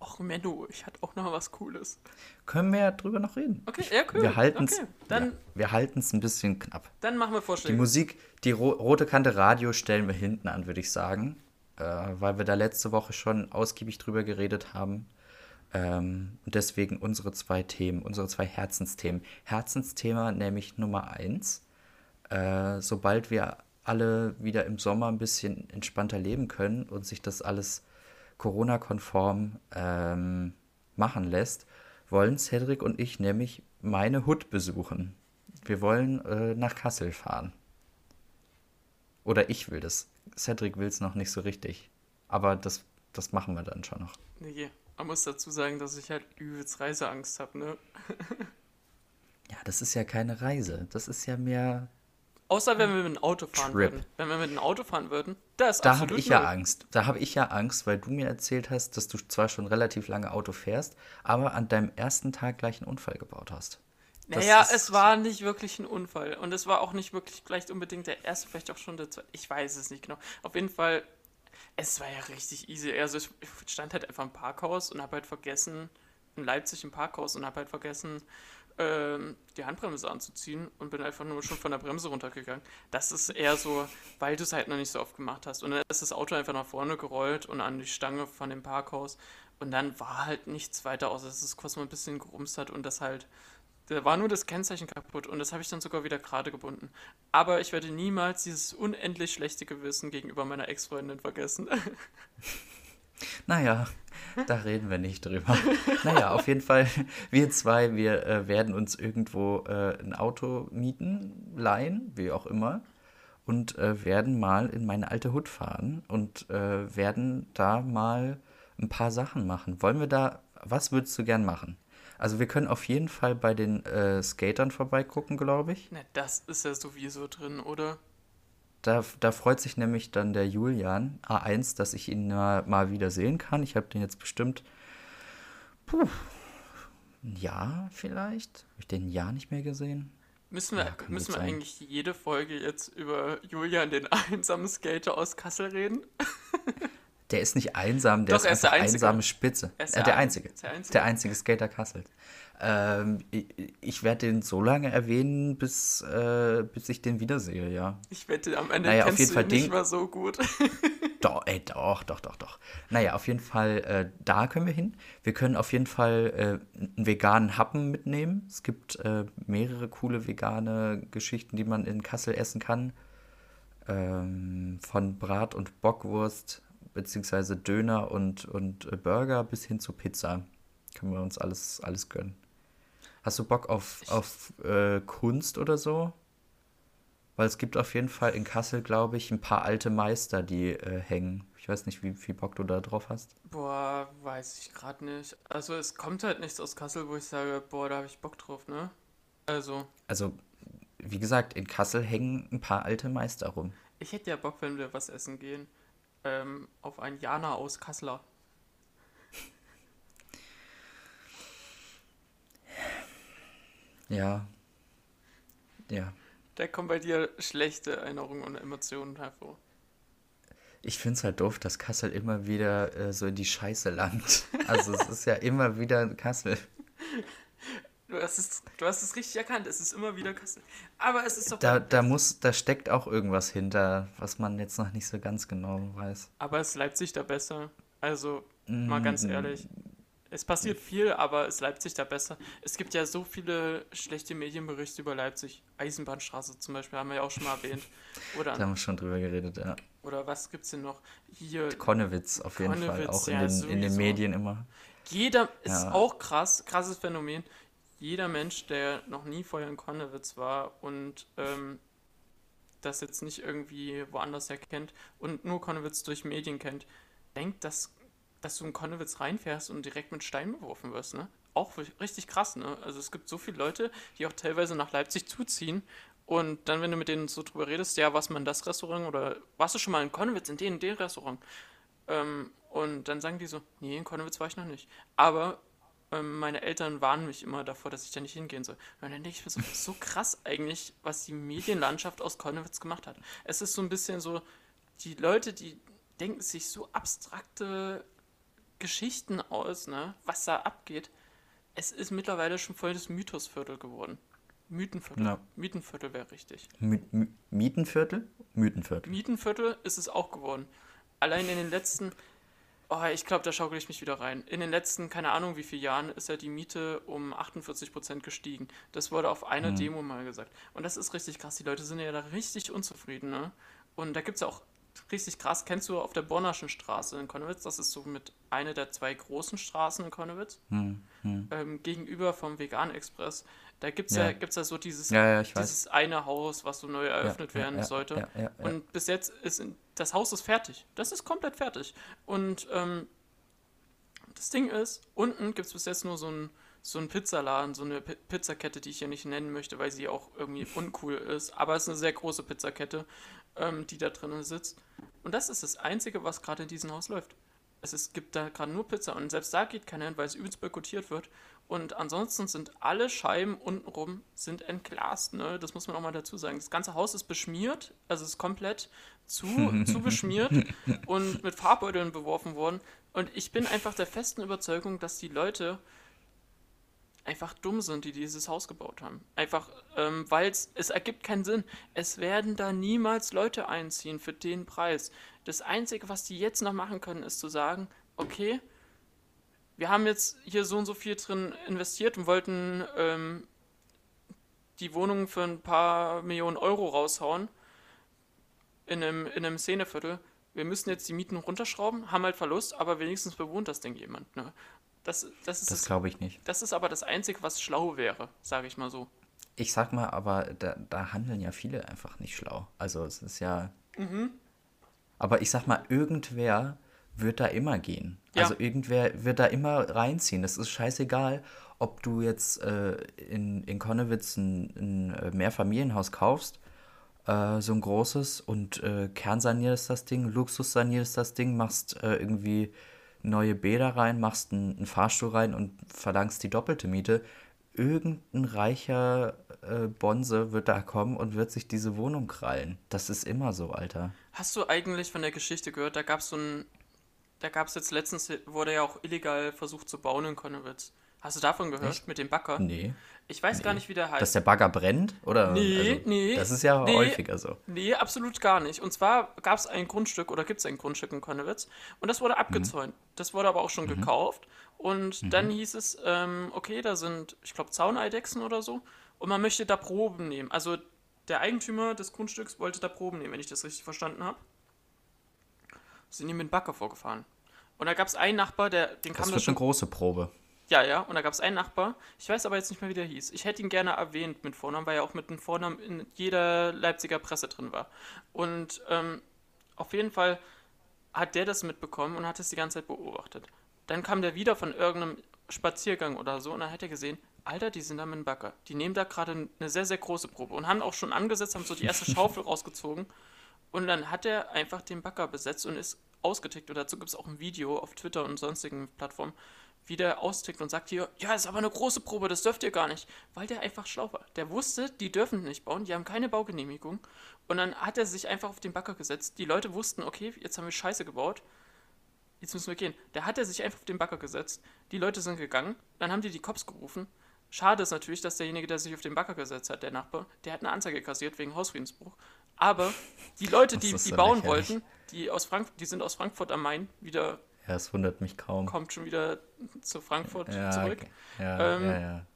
Och, Menno, ich hatte auch noch was Cooles. Können wir ja drüber noch reden. Okay, ja, cool. Wir halten es Okay, dann, ja, wir halten's ein bisschen knapp. dann machen wir Die Vorschläge. Musik, die ro rote Kante Radio stellen wir hinten an, würde ich sagen. Äh, weil wir da letzte Woche schon ausgiebig drüber geredet haben. Ähm, und deswegen unsere zwei Themen, unsere zwei Herzensthemen. Herzensthema nämlich Nummer eins. Äh, sobald wir alle wieder im Sommer ein bisschen entspannter leben können und sich das alles Corona-konform ähm, machen lässt, wollen Cedric und ich nämlich meine Hut besuchen. Wir wollen äh, nach Kassel fahren. Oder ich will das. Cedric will es noch nicht so richtig. Aber das, das machen wir dann schon noch. Nee, man muss dazu sagen, dass ich halt übelst Reiseangst habe, ne? [LAUGHS] Ja, das ist ja keine Reise. Das ist ja mehr. Außer wenn wir mit dem Auto fahren Trip. würden. Wenn wir mit dem Auto fahren würden, da ist Da habe ich ja null. Angst. Da habe ich ja Angst, weil du mir erzählt hast, dass du zwar schon relativ lange Auto fährst, aber an deinem ersten Tag gleich einen Unfall gebaut hast. Das Naja, es war nicht wirklich ein Unfall. Und es war auch nicht wirklich vielleicht unbedingt der erste, vielleicht auch schon der zweite. Ich weiß es nicht genau. Auf jeden Fall, es war ja richtig easy. Also ich stand halt einfach im Parkhaus und habe halt vergessen, in Leipzig im Parkhaus und habe halt vergessen, ähm, die Handbremse anzuziehen und bin einfach nur schon von der Bremse runtergegangen. Das ist eher so, weil du es halt noch nicht so oft gemacht hast. Und dann ist das Auto einfach nach vorne gerollt und an die Stange von dem Parkhaus. Und dann war halt nichts weiter, außer dass es kurz mal ein bisschen gerumst hat und das halt da war nur das Kennzeichen kaputt und das habe ich dann sogar wieder gerade gebunden. Aber ich werde niemals dieses unendlich schlechte Gewissen gegenüber meiner Ex-Freundin vergessen. [LAUGHS] Naja, da reden wir nicht drüber. Naja, auf jeden Fall, wir zwei, wir äh, werden uns irgendwo äh, ein Auto mieten, leihen, wie auch immer, und äh, werden mal in meine alte Hut fahren und äh, werden da mal ein paar Sachen machen. Wollen wir da, was würdest du gern machen? Also wir können auf jeden Fall bei den äh, Skatern vorbeigucken, glaube ich. Na, das ist ja sowieso drin, oder? Da, da freut sich nämlich dann der Julian A1, dass ich ihn mal, mal wieder sehen kann. Ich habe den jetzt bestimmt puh, ein Jahr vielleicht. Habe ich den ein Jahr nicht mehr gesehen? Müssen wir, Ja, müssen wir sein. eigentlich jede Folge jetzt über Julian, den [LAUGHS] einsamen Skater aus Kassel, reden? [LAUGHS] Der ist nicht einsam, der Doch, ist er ist der Einzige. einsame Spitze. Er ist äh, der der Ein- Einzige. der Einzige. Der einzige Skater Kassel. Ähm, ich ich werde den so lange erwähnen, bis, äh, bis ich den wiedersehe, ja. Ich wette, am Ende Naja, auf kennst jeden du Fall ihn nicht mal so gut. [LAUGHS] Doch, ey, doch, doch, doch, doch. Naja, auf jeden Fall, äh, da können wir hin. Wir können auf jeden Fall äh, einen veganen Happen mitnehmen. Es gibt äh, mehrere coole vegane Geschichten, die man in Kassel essen kann. Ähm, von Brat- und Bockwurst, beziehungsweise Döner und, und äh, Burger bis hin zu Pizza. Können wir uns alles, alles gönnen. Hast du Bock auf, auf äh, Kunst oder so? Weil es gibt auf jeden Fall in Kassel, glaube ich, ein paar alte Meister, die äh, hängen. Ich weiß nicht, wie viel Bock du da drauf hast. Boah, weiß ich gerade nicht. Also es kommt halt nichts aus Kassel, wo ich sage, boah, da habe ich Bock drauf, ne? Also, Also, wie gesagt, in Kassel hängen ein paar alte Meister rum. ich hätte ja Bock, wenn wir was essen gehen. Ähm, auf ein Jana aus Kasseler. Ja. Ja. Da kommen bei dir schlechte Erinnerungen und Emotionen hervor. Ich finde es halt doof, dass Kassel immer wieder äh, so in die Scheiße langt. Also, es ist ja immer wieder Kassel. [LAUGHS] Du hast es, du hast es richtig erkannt, es ist immer wieder Kassel. Aber es ist doch. Da, da muss, da steckt auch irgendwas hinter, was man jetzt noch nicht so ganz genau weiß. Aber ist Leipzig da besser? Also, mal Mm, ganz ehrlich. Es passiert viel, aber ist Leipzig da besser? Es gibt ja so viele schlechte Medienberichte über Leipzig. Eisenbahnstraße zum Beispiel haben wir ja auch schon mal erwähnt. Oder, Da haben wir schon drüber geredet, ja. oder was gibt's denn noch? Hier, Konnewitz auf jeden Fall, Konnewitz, auch in, ja, den, in den. Medien immer. Jeder ist Ja. auch krass, krasses Phänomen. Jeder Mensch, der noch nie vorher in Konnewitz war und ähm, das jetzt nicht irgendwie woanders her kennt und nur Konnewitz durch Medien kennt, denkt, dass, dass du in Konnewitz reinfährst und direkt mit Steinen beworfen wirst, ne? auch richtig krass, ne? Also es gibt so viele Leute, die auch teilweise nach Leipzig zuziehen und dann, wenn du mit denen so drüber redest, ja, was man das Restaurant oder warst du schon mal in Konnewitz in dem, dem Restaurant? Ähm, und dann sagen die so, nee, in Konnewitz war ich noch nicht. Aber meine Eltern warnen mich immer davor, dass ich da nicht hingehen soll. Und dann denke ich mir so, so krass eigentlich, was die Medienlandschaft aus Konnewitz gemacht hat. Es ist so ein bisschen so, die Leute, die denken sich so abstrakte Geschichten aus, ne, was da abgeht. Es ist mittlerweile schon voll das Mythosviertel geworden. Mythenviertel. Ja. Mietenviertel wäre richtig. My Mietenviertel? Mythenviertel. Mietenviertel ist es auch geworden. Allein in den letzten, oh, ich glaube, da schaukel ich mich wieder rein. In den letzten, keine Ahnung wie viele Jahren, ist ja die Miete um 48 Prozent gestiegen. Das wurde auf einer mhm. Demo mal gesagt. Und das ist richtig krass. Die Leute sind ja da richtig unzufrieden, ne? Und da gibt es ja auch richtig krass. Kennst du auf der Bonnerschen Straße in Konnewitz? Das ist so mit einer der zwei großen Straßen in Konnewitz. Hm, hm. Ähm, gegenüber vom Vegan Express. Da gibt es ja. ja, gibt's ja so dieses, ja, dieses eine Haus, was so neu eröffnet werden sollte. Und bis jetzt ist das Haus ist fertig. Das ist komplett fertig. Und ähm, das Ding ist, unten gibt es bis jetzt nur so ein so ein Pizzaladen, so eine P Pizzakette, die ich hier nicht nennen möchte, weil sie auch irgendwie [LAUGHS] uncool ist. Aber es ist eine sehr große Pizzakette, ähm, die da drinnen sitzt. Und das ist das Einzige, was gerade in diesem Haus läuft. Es ist, gibt da gerade nur Pizza und selbst da geht keiner hin, weil es übelst boykottiert wird. Und ansonsten sind alle Scheiben untenrum sind entglast, ne? Das muss man auch mal dazu sagen. Das ganze Haus ist beschmiert, also ist komplett zu, [LAUGHS] zu beschmiert und mit Farbbeuteln beworfen worden. Und ich bin einfach der festen Überzeugung, dass die Leute einfach dumm sind, die dieses Haus gebaut haben. Einfach, ähm, weil es ergibt keinen Sinn. Es werden da niemals Leute einziehen für den Preis. Das Einzige, was die jetzt noch machen können, ist zu sagen, okay, wir haben jetzt hier so und so viel drin investiert und wollten ähm, die Wohnung für ein paar Millionen Euro raushauen in einem, in einem Szeneviertel. Wir müssen jetzt die Mieten runterschrauben, haben halt Verlust, aber wenigstens bewohnt das Ding jemand. Ne? Das, das, das glaube ich nicht. Das ist aber das Einzige, was schlau wäre, sage ich mal so. Ich sag mal, aber da, da handeln ja viele einfach nicht schlau. Also es ist ja. Mhm. Aber ich sag mal, irgendwer wird da immer gehen. Ja. Also irgendwer wird da immer reinziehen. Es ist scheißegal, ob du jetzt äh, in, in Konnewitz ein, ein äh, Mehrfamilienhaus kaufst, äh, so ein großes, und äh, kernsanierst das Ding, Luxus sanierst das Ding, machst äh, irgendwie neue Bäder rein, machst einen, einen, Fahrstuhl rein und verlangst die doppelte Miete. Irgendein reicher äh, Bonse wird da kommen und wird sich diese Wohnung krallen. Das ist immer so, Alter. Hast du eigentlich von der Geschichte gehört? Da gab es so ein. Da gab es jetzt letztens, wurde ja auch illegal versucht zu bauen in Konnewitz. Hast du davon gehört? Echt? Mit dem Bagger? Nee. Ich weiß nee. gar nicht, wie der heißt. Dass der Bagger brennt? Oder? Nee, also, nee. Das ist ja nee, häufiger so. Nee, absolut gar nicht. Und zwar gab es ein Grundstück oder gibt es ein Grundstück in Konnewitz und das wurde abgezäunt. Mhm. Das wurde aber auch schon mhm. gekauft. Und mhm. dann hieß es, ähm, okay, da sind, ich glaube, Zauneidechsen oder so. Und man möchte da Proben nehmen. Also der Eigentümer des Grundstücks wollte da Proben nehmen, wenn ich das richtig verstanden habe. Sind die mit dem Bagger vorgefahren. Und da gab es einen Nachbar, der, den kam das wird schon... eine große Probe. Ja, ja, und da gab es einen Nachbar, ich weiß aber jetzt nicht mehr, wie der hieß. Ich hätte ihn gerne erwähnt mit Vornamen, weil er auch mit dem Vornamen in jeder Leipziger Presse drin war. Und ähm, auf jeden Fall hat der das mitbekommen und hat es die ganze Zeit beobachtet. Dann kam der wieder von irgendeinem Spaziergang oder so und dann hat er gesehen, Alter, die sind da mit dem Bagger. Die nehmen da gerade eine sehr, sehr große Probe und haben auch schon angesetzt, haben so die erste [LAUGHS] Schaufel rausgezogen. Und dann hat er einfach den Bagger besetzt und ist ausgetickt. Und dazu gibt es auch ein Video auf Twitter und sonstigen Plattformen, wie der austickt und sagt hier, ja, ist aber eine große Probe, das dürft ihr gar nicht. Weil der einfach schlau war. Der wusste, die dürfen nicht bauen, die haben keine Baugenehmigung. Und dann hat er sich einfach auf den Bagger gesetzt. Die Leute wussten, okay, jetzt haben wir Scheiße gebaut. Jetzt müssen wir gehen. Der hat er sich einfach auf den Bagger gesetzt. Die Leute sind gegangen. Dann haben die die Cops gerufen. Schade ist natürlich, dass derjenige, der sich auf den Bagger gesetzt hat, der Nachbar, der hat eine Anzeige kassiert wegen Hausfriedensbruch. Aber die Leute, die, die bauen lächerlich. wollten, die, aus Frank die sind aus Frankfurt am Main wieder ja, es wundert mich kaum. Kommt schon wieder zu Frankfurt ja, zurück. Okay. Ja, ähm, ja, ja.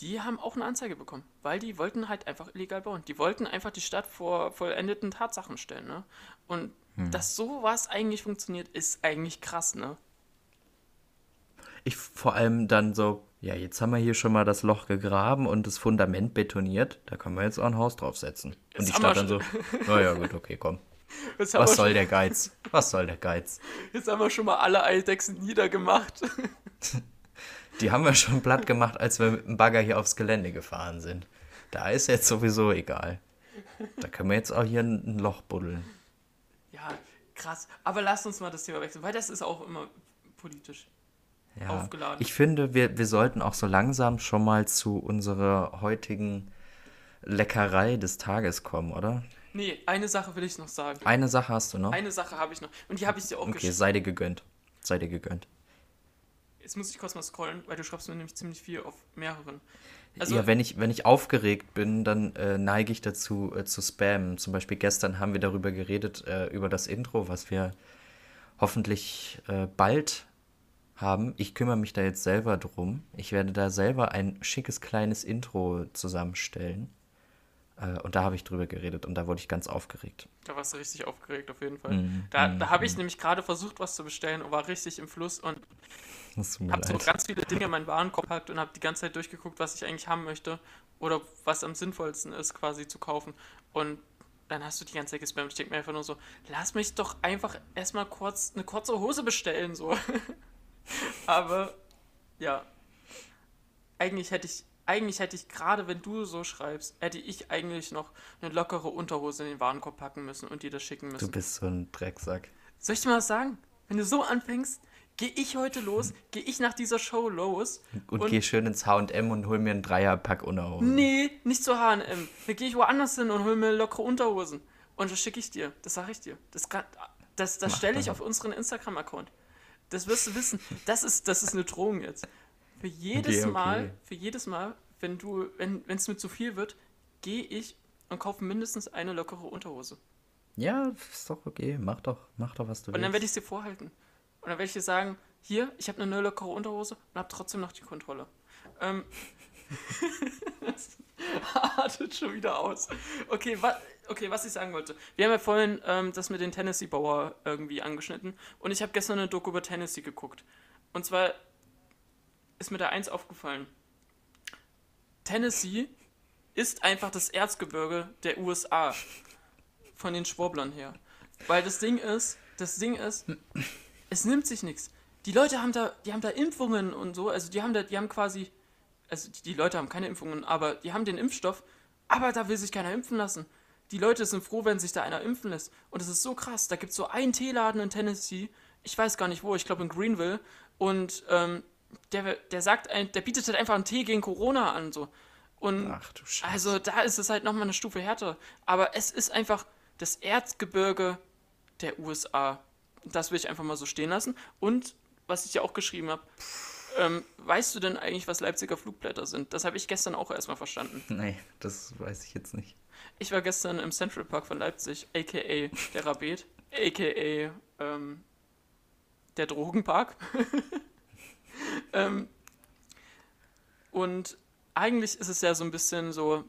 Die haben auch eine Anzeige bekommen, weil die wollten halt einfach illegal bauen. Die wollten einfach die Stadt vor vollendeten Tatsachen stellen. Ne? Und hm. dass sowas eigentlich funktioniert, ist eigentlich krass, ne? Ich vor allem dann so, ja, jetzt haben wir hier schon mal das Loch gegraben und das Fundament betoniert, da können wir jetzt auch ein Haus draufsetzen. Und jetzt die Stadt dann so, naja, gut, okay, komm. [LAUGHS] Was soll der Geiz? Was soll der Geiz? Jetzt haben wir schon mal alle Eidechsen niedergemacht. [LAUGHS] Die haben wir schon platt gemacht, als wir mit dem Bagger hier aufs Gelände gefahren sind. Da ist jetzt sowieso egal. Da können wir jetzt auch hier ein Loch buddeln. Ja, krass. Aber lass uns mal das Thema wechseln, weil das ist auch immer politisch Ja, aufgeladen. ich finde, wir, wir sollten auch so langsam schon mal zu unserer heutigen Leckerei des Tages kommen, oder? nee, eine Sache will ich noch sagen. Eine Sache hast du noch? Eine Sache habe ich noch. Und die habe ich dir auch Okay, geschrieben. sei dir gegönnt. Sei dir gegönnt. Jetzt muss ich kurz mal scrollen, weil du schreibst mir nämlich ziemlich viel auf mehreren. Also, ja, wenn ich, wenn ich aufgeregt bin, dann äh, neige ich dazu äh, zu spammen. Zum Beispiel gestern haben wir darüber geredet, äh, über das Intro, was wir hoffentlich äh, bald haben. Ich kümmere mich da jetzt selber drum. Ich werde da selber ein schickes kleines Intro zusammenstellen. Äh, und da habe ich drüber geredet und da wurde ich ganz aufgeregt. da warst du richtig aufgeregt auf jeden Fall. Mhm, Da, mhm, da habe ich nämlich gerade versucht, was zu bestellen und war richtig im Fluss und habe so ganz viele Dinge in meinen Warenkorb gepackt und habe die ganze Zeit durchgeguckt, was ich eigentlich haben möchte oder was am sinnvollsten ist, quasi zu kaufen. Und dann hast du die ganze Zeit gespammt. Ich denke mir einfach nur so, lass mich doch einfach erstmal kurz eine kurze Hose bestellen, so. [LAUGHS] Aber ja, eigentlich hätte ich, eigentlich hätte ich gerade, wenn du so schreibst, hätte ich eigentlich noch eine lockere Unterhose in den Warenkorb packen müssen und dir das schicken Du müssen. bist so ein Drecksack. Soll ich dir mal was sagen? Wenn du so anfängst, gehe ich heute los, gehe ich nach dieser Show los Und, Und- geh schön ins H&M und hol mir einen Dreierpack Unterhosen. Nee, nicht zu H&M. Dann gehe ich woanders hin und hole mir lockere Unterhosen. Und das schicke ich dir. Das sage ich dir. Das, kann- das, das stelle ich auf unseren Instagram-Account. Das wirst du wissen. Das ist, das ist eine Drohung jetzt. Für jedes Okay, okay. Mal, für jedes Mal, wenn du, wenn es mir zu viel wird, gehe ich und kaufe mindestens eine lockere Unterhose. Ja, ist doch okay. Mach doch, mach doch, was du Und dann willst. werde ich dir vorhalten. Und dann werde ich dir sagen, hier, ich habe eine lockere Unterhose und habe trotzdem noch die Kontrolle. Ähm, [LAUGHS] das [LAUGHS] artet schon wieder aus. Okay, wa okay, was ich sagen wollte. Wir haben ja vorhin ähm, das mit den Tennessee-Bauer irgendwie angeschnitten und ich habe gestern eine Doku über Tennessee geguckt. Und zwar ist mir da eins aufgefallen. Tennessee ist einfach das Erzgebirge der USA. Von den Schwurblern her. Weil das Ding ist, das Ding ist, es nimmt sich nichts. Die Leute haben da, die haben da Impfungen und so, also die haben da, die haben quasi, also die, die Leute haben keine Impfungen, aber die haben den Impfstoff, aber da will sich keiner impfen lassen. Die Leute sind froh, wenn sich da einer impfen lässt. Und es ist so krass. Da gibt es so einen Teeladen in Tennessee, ich weiß gar nicht wo, ich glaube in Greenville. Und ähm, der, der sagt, der bietet halt einfach einen Tee gegen Corona an. So. Und Ach du Scheiße. also da ist es halt nochmal eine Stufe härter. Aber es ist einfach das Erzgebirge der USA. Das will ich einfach mal so stehen lassen. Und was ich ja auch geschrieben habe, ähm, weißt du denn eigentlich, was Leipziger Flugblätter sind? Das habe ich gestern auch erstmal verstanden. Nee, das weiß ich jetzt nicht. Ich war gestern im Central Park von Leipzig, aka der Rabet, aka ähm, der Drogenpark. [LAUGHS] ähm, und eigentlich ist es ja so ein bisschen so,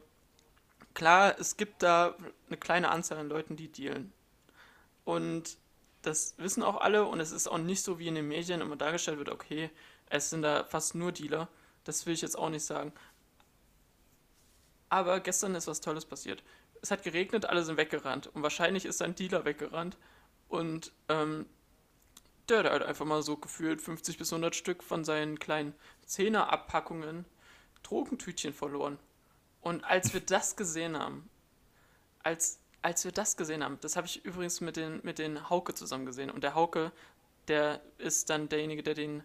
klar, es gibt da eine kleine Anzahl an Leuten, die dealen. Und das wissen auch alle und es ist auch nicht so, wie in den Medien immer dargestellt wird, okay, es sind da fast nur Dealer. Das will ich jetzt auch nicht sagen. Aber gestern ist was Tolles passiert. Es hat geregnet, alle sind weggerannt. Und wahrscheinlich ist ein Dealer weggerannt. Und ähm, der hat halt einfach mal so gefühlt 50 bis 100 Stück von seinen kleinen Zehnerabpackungen Drogentütchen verloren. Und als wir das gesehen haben, als, als wir das gesehen haben, das habe ich übrigens mit den, mit den Hauke zusammen gesehen. Und der Hauke, der ist dann derjenige, der den,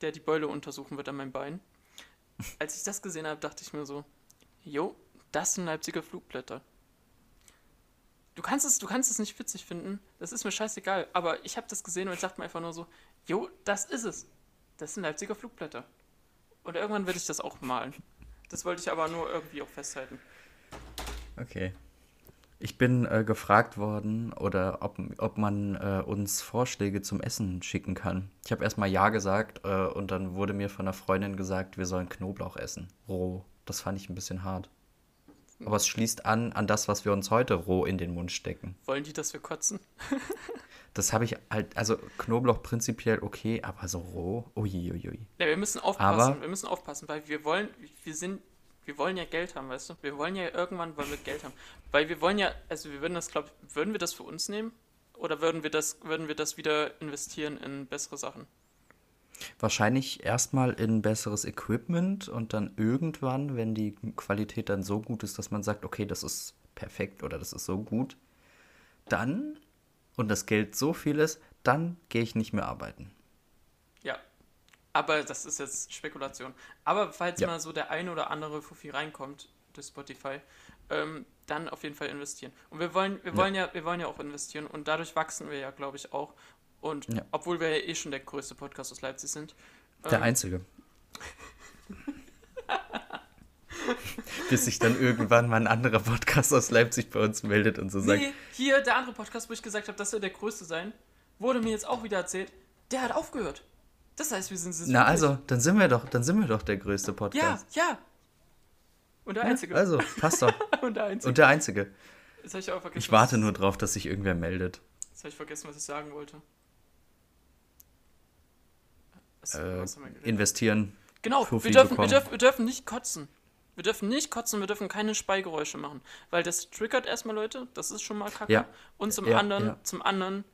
der die Beule untersuchen wird an meinem Bein. Als ich das gesehen habe, dachte ich mir so, jo, das sind Leipziger Flugblätter. Du kannst es, du kannst es nicht witzig finden, das ist mir scheißegal, aber ich habe das gesehen und ich dachte mir einfach nur so, jo, das ist es. Das sind Leipziger Flugblätter. Und irgendwann werde ich das auch malen. Das wollte ich aber nur irgendwie auch festhalten. Okay. Ich bin äh, gefragt worden, oder ob, ob man äh, uns Vorschläge zum Essen schicken kann. Ich habe erstmal Ja gesagt äh, und dann wurde mir von einer Freundin gesagt, wir sollen Knoblauch essen. Roh. Das fand ich ein bisschen hart. Aber es schließt an an das, was wir uns heute roh in den Mund stecken. Wollen die, dass wir kotzen? [LAUGHS] Das habe ich halt, also Knoblauch prinzipiell okay, aber so roh, uiuiui. Ja, wir müssen aufpassen. Aber- wir müssen aufpassen, weil wir wollen, wir sind, wir wollen ja Geld haben, weißt du? Wir wollen ja irgendwann, wollen wir Geld haben. Weil wir wollen ja, also wir würden das, glaub, würden wir das für uns nehmen? Oder würden wir das, würden wir das wieder investieren in bessere Sachen? Wahrscheinlich erstmal in besseres Equipment und dann irgendwann, wenn die Qualität dann so gut ist, dass man sagt, okay, das ist perfekt oder das ist so gut, dann und das Geld so viel ist, dann gehe ich nicht mehr arbeiten. Ja. Aber das ist jetzt Spekulation. Aber falls Ja. mal so der eine oder andere Fuffi reinkommt durch Spotify, ähm, dann auf jeden Fall investieren. Und wir wollen, wir Ja. wollen ja, wir wollen ja auch investieren und dadurch wachsen wir ja, glaube ich, auch. Und Ja. obwohl wir ja eh schon der größte Podcast aus Leipzig sind. Der ähm, Einzige. [LAUGHS] Bis sich dann irgendwann mal ein anderer Podcast aus Leipzig bei uns meldet und so sagt, Nee, hier der andere Podcast, wo ich gesagt habe, das soll der größte sein, wurde mir jetzt auch wieder erzählt, der hat aufgehört. Das heißt, wir sind na also, dann sind wir doch, dann sind wir doch der größte Ja, Podcast. ja. Und der Ja, Einzige. Also, passt doch. [LAUGHS] Und der Einzige. Und der Einzige. Ich auch vergessen. Ich warte nur drauf, dass sich irgendwer meldet. Jetzt habe ich vergessen, was ich sagen wollte. Was, Äh, was investieren. Genau, wir dürfen, wir, dürfen, wir dürfen nicht kotzen. Wir dürfen nicht kotzen, wir dürfen keine Speigeräusche machen. Weil das triggert erstmal Leute, das ist schon mal kacke. Ja. Und zum Ja, anderen, ja. zum anderen,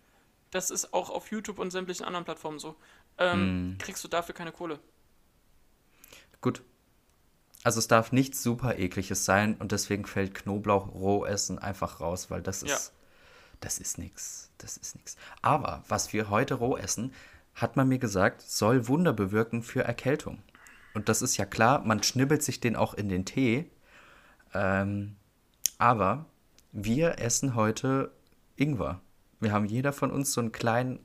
das ist auch auf YouTube und sämtlichen anderen Plattformen so. Ähm, Hm. Kriegst du dafür keine Kohle. Gut. Also es darf nichts super ekliges sein und deswegen fällt Knoblauch roh essen einfach raus, weil das ist das ist nix, das ist nix. Aber was wir heute roh essen, hat man mir gesagt, soll Wunder bewirken für Erkältung. Und das ist ja klar, man schnibbelt sich den auch in den Tee. Ähm, aber wir essen heute Ingwer. Wir haben jeder von uns so einen kleinen,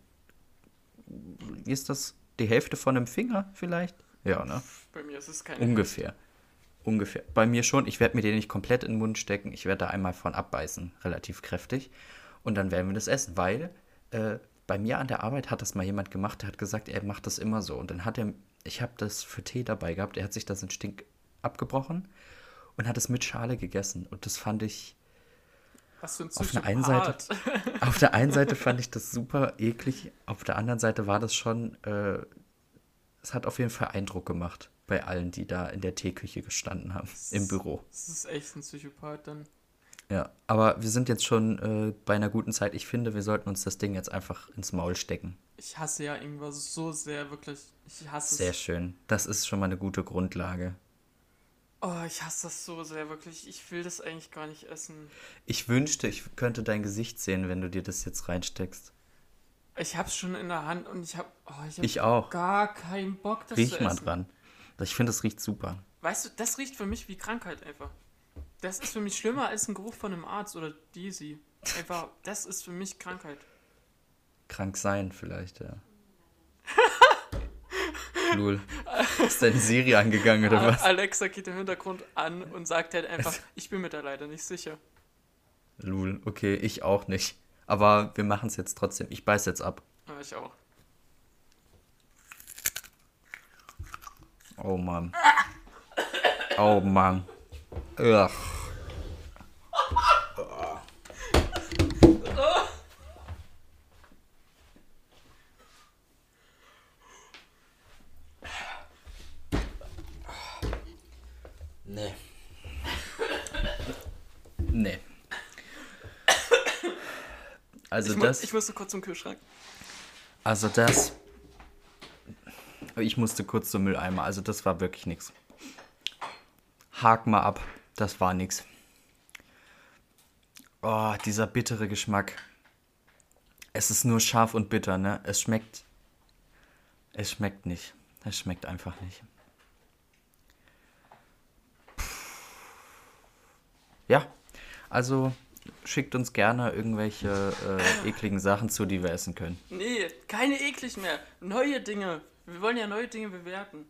wie ist das, die Hälfte von einem Finger vielleicht? Ja, ne? Bei mir ist es keine. Ungefähr. Ungefähr. Bei mir schon. Ich werde mir den nicht komplett in den Mund stecken. Ich werde da einmal von abbeißen, relativ kräftig. Und dann werden wir das essen, weil äh, bei mir an der Arbeit hat das mal jemand gemacht, der hat gesagt, er macht das immer so. Und dann hat er, ich habe das für Tee dabei gehabt, er hat sich das in Stink abgebrochen und hat es mit Schale gegessen. Und das fand ich, Was für ein auf der einen Seite- [LAUGHS] auf der einen Seite fand ich das super eklig, auf der anderen Seite war das schon, äh, es hat auf jeden Fall Eindruck gemacht bei allen, die da in der Teeküche gestanden haben, im Büro. Das ist echt ein Psychopath dann. Ja, aber wir sind jetzt schon äh, bei einer guten Zeit. Ich finde, wir sollten uns das Ding jetzt einfach ins Maul stecken. Ich hasse ja Ingwer so sehr, wirklich. Ich hasse Sehr es. schön. Das ist schon mal eine gute Grundlage. Oh, ich hasse das so sehr, wirklich. Ich will das eigentlich gar nicht essen. Ich wünschte, ich könnte dein Gesicht sehen, wenn du dir das jetzt reinsteckst. Ich hab's schon in der Hand und ich hab, oh, ich hab Ich auch. gar keinen Bock, das Riech zu mal essen. dran. Ich finde, das riecht super. Weißt du, das riecht für mich wie Krankheit einfach. Das ist für mich schlimmer als ein Geruch von einem Arzt oder Desi. Einfach, das ist für mich Krankheit. Krank sein vielleicht, ja. [LAUGHS] Lul. Ist deine Serie angegangen oder was? Alexa geht im Hintergrund an und sagt halt einfach, ich bin mir da leider nicht sicher. Lul. Okay, ich auch nicht. Aber wir machen es jetzt trotzdem. Ich beiß jetzt ab. Aber ich auch. Oh Mann. Oh Mann. Ugh. Nee. Nee. Also ich, das. ich musste kurz zum Kühlschrank. Also das. Ich musste kurz zum Mülleimer. Also das war wirklich nichts. Hak mal ab. Das war nichts. Oh, dieser bittere Geschmack. Es ist nur scharf und bitter, ne? Es schmeckt. Es schmeckt nicht. Es schmeckt einfach nicht. Ja, also schickt uns gerne irgendwelche äh, ekligen Sachen zu, die wir essen können. Nee, keine eklig mehr. Neue Dinge. Wir wollen ja neue Dinge bewerten.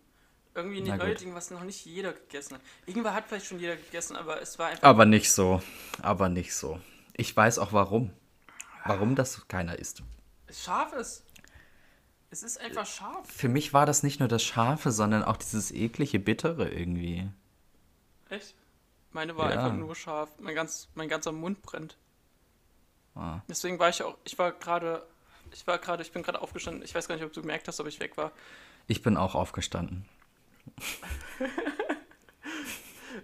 Irgendwie gut. Dinge, was noch nicht jeder gegessen hat. Irgendwann hat vielleicht schon jeder gegessen, aber es war einfach. Aber nicht so. Aber nicht so. Ich weiß auch warum. Warum das keiner isst. es scharf ist. Es ist einfach scharf. Für mich war das nicht nur das Scharfe, sondern auch dieses eklige Bittere irgendwie. Echt? Meine war Ja. einfach nur scharf. Mein, ganz, mein ganzer Mund brennt. Ah. Deswegen war ich auch, ich war gerade, ich war gerade, ich bin gerade aufgestanden. Ich weiß gar nicht, ob du gemerkt hast, ob ich weg war. Ich bin auch aufgestanden. [LAUGHS]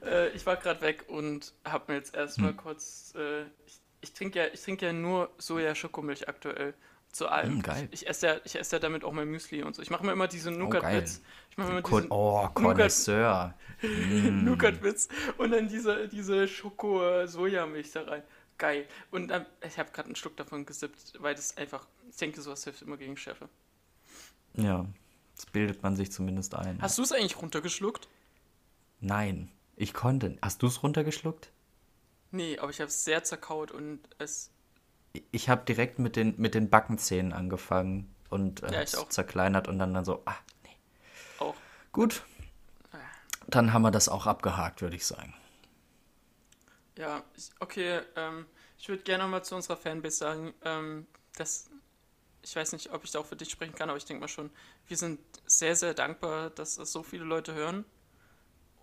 Äh, ich war gerade weg und habe mir jetzt Hm. erstmal kurz, äh, ich, ich trinke ja, ich trinke ja nur Soja-Schokomilch aktuell. Zu allem. Mm, geil. Ich, ich esse ja, ich esse ja damit auch mein Müsli und so. Ich mache mir immer diese geil. Nougat-Witz. ich mache mir immer diesen oh, Connoisseur. Mm. [LAUGHS] Nougat-Witz und dann diese, diese Schoko-Sojamilch da rein. Geil. Und dann, ich habe gerade einen Schluck davon gesippt, weil das einfach, ich denke, sowas hilft immer gegen Chefe. Ja, das bildet man sich zumindest ein. Hast du es eigentlich runtergeschluckt? Nein, ich konnte. Hast du es runtergeschluckt? Nee, aber ich habe es sehr zerkaut und es. Ich habe direkt mit den, mit den Backenzähnen angefangen und äh, Ja, es auch. zerkleinert und dann, dann so, ah, nee. Auch. Gut, dann haben wir das auch abgehakt, würde ich sagen. Ja, okay, ähm, ich würde gerne mal zu unserer Fanbase sagen, ähm, dass, ich weiß nicht, ob ich da auch für dich sprechen kann, aber ich denke mal schon, wir sind sehr, sehr dankbar, dass das so viele Leute hören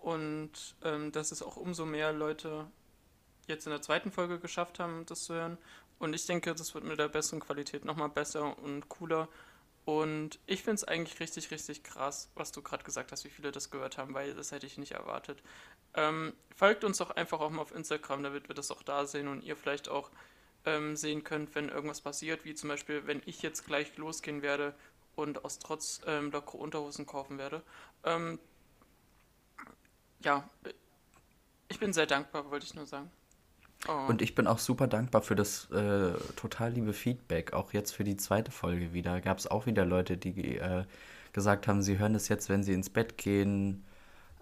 und ähm, dass es auch umso mehr Leute jetzt in der zweiten Folge geschafft haben, das zu hören. Und ich denke, das wird mit der besseren Qualität nochmal besser und cooler. Und ich finde es eigentlich richtig, richtig krass, was du gerade gesagt hast, wie viele das gehört haben, weil das hätte ich nicht erwartet. Ähm, folgt uns doch einfach auch mal auf Instagram, damit wir das auch da sehen und ihr vielleicht auch ähm, sehen könnt, wenn irgendwas passiert, wie zum Beispiel, wenn ich jetzt gleich losgehen werde und aus Trotz ähm, lockere Unterhosen kaufen werde. Ähm, ja, ich bin sehr dankbar, wollte ich nur sagen. Oh. Und ich bin auch super dankbar für das äh, total liebe Feedback. Auch jetzt für die zweite Folge wieder. Gab es auch wieder Leute, die äh, gesagt haben, sie hören das jetzt, wenn sie ins Bett gehen.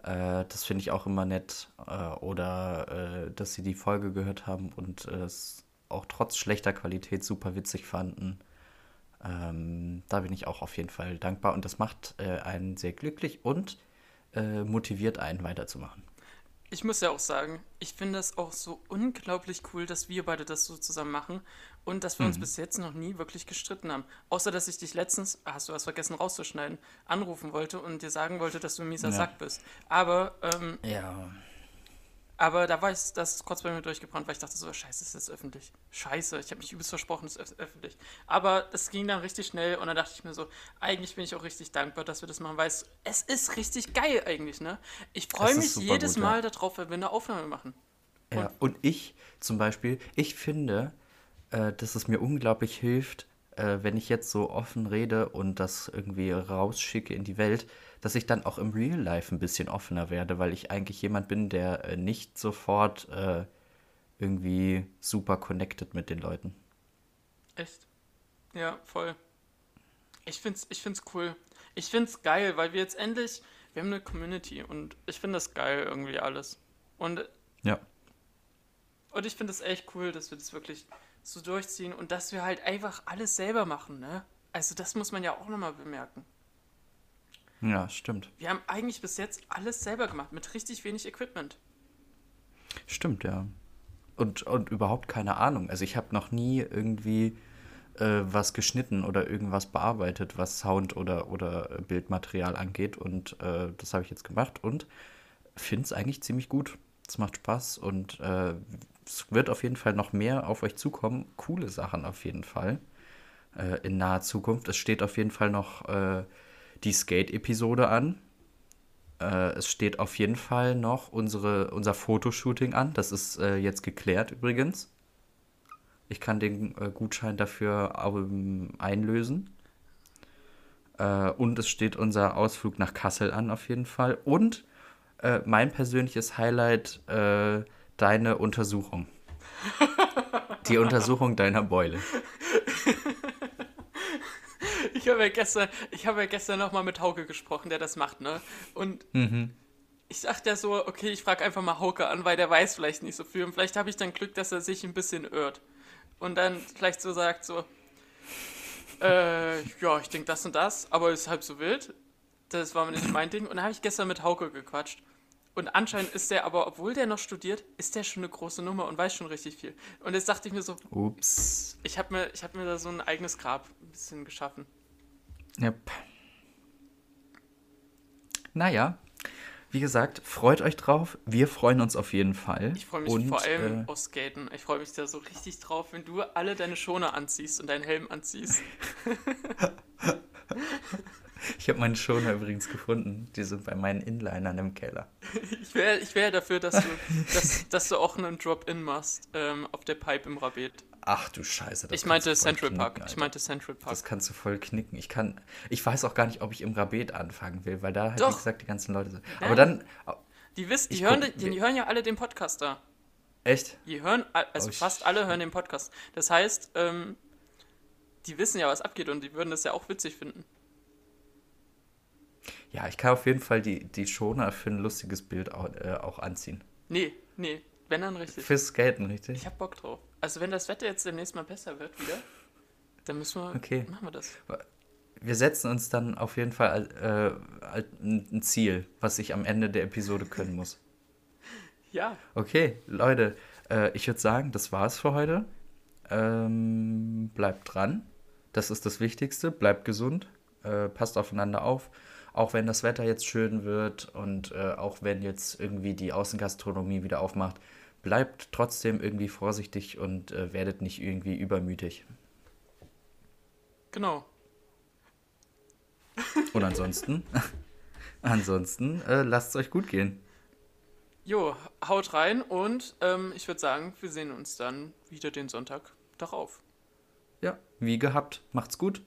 Äh, das finde ich auch immer nett. Äh, oder äh, dass sie die Folge gehört haben und äh, es auch trotz schlechter Qualität super witzig fanden. Ähm, da bin ich auch auf jeden Fall dankbar. Und das macht äh, einen sehr glücklich und äh, motiviert einen weiterzumachen. Ich muss ja auch sagen, ich finde das auch so unglaublich cool, dass wir beide das so zusammen machen und dass wir uns bis jetzt noch nie wirklich gestritten haben. Außer, dass ich dich letztens, ah, hast du was vergessen rauszuschneiden, anrufen wollte und dir sagen wollte, dass du ein mieser Ja. Sack bist. Aber, ähm, Ja. Aber da war ich, das kurz bei mir durchgebrannt, weil ich dachte so, scheiße, ist das öffentlich. Scheiße, ich habe mich übelst versprochen, es ist öff- öffentlich. Aber es ging dann richtig schnell und dann dachte ich mir so, eigentlich bin ich auch richtig dankbar, dass wir das machen, weil es, es ist richtig geil eigentlich, ne? Ich freue mich jedes gut, ja. Mal darauf, wenn wir eine Aufnahme machen. Ja, und ich zum Beispiel, ich finde, äh, dass es mir unglaublich hilft, äh, wenn ich jetzt so offen rede und das irgendwie rausschicke in die Welt, dass ich dann auch im Real Life ein bisschen offener werde, weil ich eigentlich jemand bin, der äh, nicht sofort äh, irgendwie super connected mit den Leuten. Echt? Ja, voll. Ich find's, ich find's cool. Ich find's geil, weil wir jetzt endlich, wir haben eine Community und ich finde das geil irgendwie alles. Und, Ja. und ich finde es echt cool, dass wir das wirklich so durchziehen und dass wir halt einfach alles selber machen, ne? Also das muss man ja auch nochmal bemerken. Ja, stimmt. Wir haben eigentlich bis jetzt alles selber gemacht, mit richtig wenig Equipment. Stimmt, ja. Und, und überhaupt keine Ahnung. Also ich habe noch nie irgendwie äh, was geschnitten oder irgendwas bearbeitet, was Sound oder, oder Bildmaterial angeht. Und äh, das habe ich jetzt gemacht und finde es eigentlich ziemlich gut. Es macht Spaß und äh, es wird auf jeden Fall noch mehr auf euch zukommen. Coole Sachen auf jeden Fall äh, in naher Zukunft. Es steht auf jeden Fall noch äh, die Skate-Episode an. Äh, es steht auf jeden Fall noch unsere, unser Fotoshooting an. Das ist äh, jetzt geklärt übrigens. Ich kann den äh, Gutschein dafür ähm, einlösen. Äh, und es steht unser Ausflug nach Kassel an auf jeden Fall. Und äh, mein persönliches Highlight, äh, deine Untersuchung. [LAUGHS] Die Untersuchung deiner Beule. Ich habe ja gestern, ich habe ja gestern nochmal mit Hauke gesprochen, der das macht, ne? Und ich dachte ja so, okay, ich frage einfach mal Hauke an, weil der weiß vielleicht nicht so viel. Und vielleicht habe ich dann Glück, dass er sich ein bisschen irrt. Und dann vielleicht so sagt so, äh, ja, ich denke das und das, aber ist halb so wild. Das war nicht mein Ding. Und dann habe ich gestern mit Hauke gequatscht. Und anscheinend ist der aber, obwohl der noch studiert, ist der schon eine große Nummer und weiß schon richtig viel. Und jetzt dachte ich mir so, Ups. ich habe mir, ich hab mir da so ein eigenes Grab ein bisschen geschaffen. Yep. Naja, wie gesagt, freut euch drauf. Wir freuen uns auf jeden Fall. Ich freue mich Und, vor allem äh, aufs Skaten. Ich freue mich da so richtig drauf, wenn du alle deine Schoner anziehst und deinen Helm anziehst. [LAUGHS] ich habe meine Schoner übrigens gefunden. Die sind bei meinen Inlinern im Keller. [LAUGHS] Ich wäre ich wär dafür, dass du, dass, dass du auch einen Drop-In machst ähm, auf der Pipe im Rabet. Ach du Scheiße. ich meinte Central knicken, Park. Alter. Ich meinte Central Park. Das kannst du voll knicken. Ich kann, ich weiß auch gar nicht, ob ich im Rabet anfangen will, weil da halt, Doch. wie gesagt, die ganzen Leute sind. Aber dann. Die wissen, die hören, guck, die, die hören ja alle den Podcast da. Echt? Die hören, also oh, fast alle hören den Podcast. Das heißt, ähm, die wissen ja, was abgeht und die würden das ja auch witzig finden. Ja, ich kann auf jeden Fall die, die Schoner für ein lustiges Bild auch, äh, auch anziehen. Nee, nee, wenn dann richtig. Fürs Skaten, richtig? Ich hab Bock drauf. Also wenn das Wetter jetzt demnächst mal besser wird wieder, dann müssen wir, okay. machen wir das. Wir setzen uns dann auf jeden Fall äh, ein Ziel, was ich am Ende der Episode können muss. [LAUGHS] ja. Okay, Leute, äh, ich würde sagen, das war's für heute. Ähm, bleibt dran. Das ist das Wichtigste. Bleibt gesund. Äh, passt aufeinander auf auch wenn das Wetter jetzt schön wird und äh, auch wenn jetzt irgendwie die Außengastronomie wieder aufmacht, bleibt trotzdem irgendwie vorsichtig und äh, werdet nicht irgendwie übermütig. Genau. Und ansonsten, [LAUGHS] ansonsten äh, lasst es euch gut gehen. Jo, haut rein und ähm, ich würde sagen, wir sehen uns dann wieder den Sonntag darauf. Ja, wie gehabt. Macht's gut.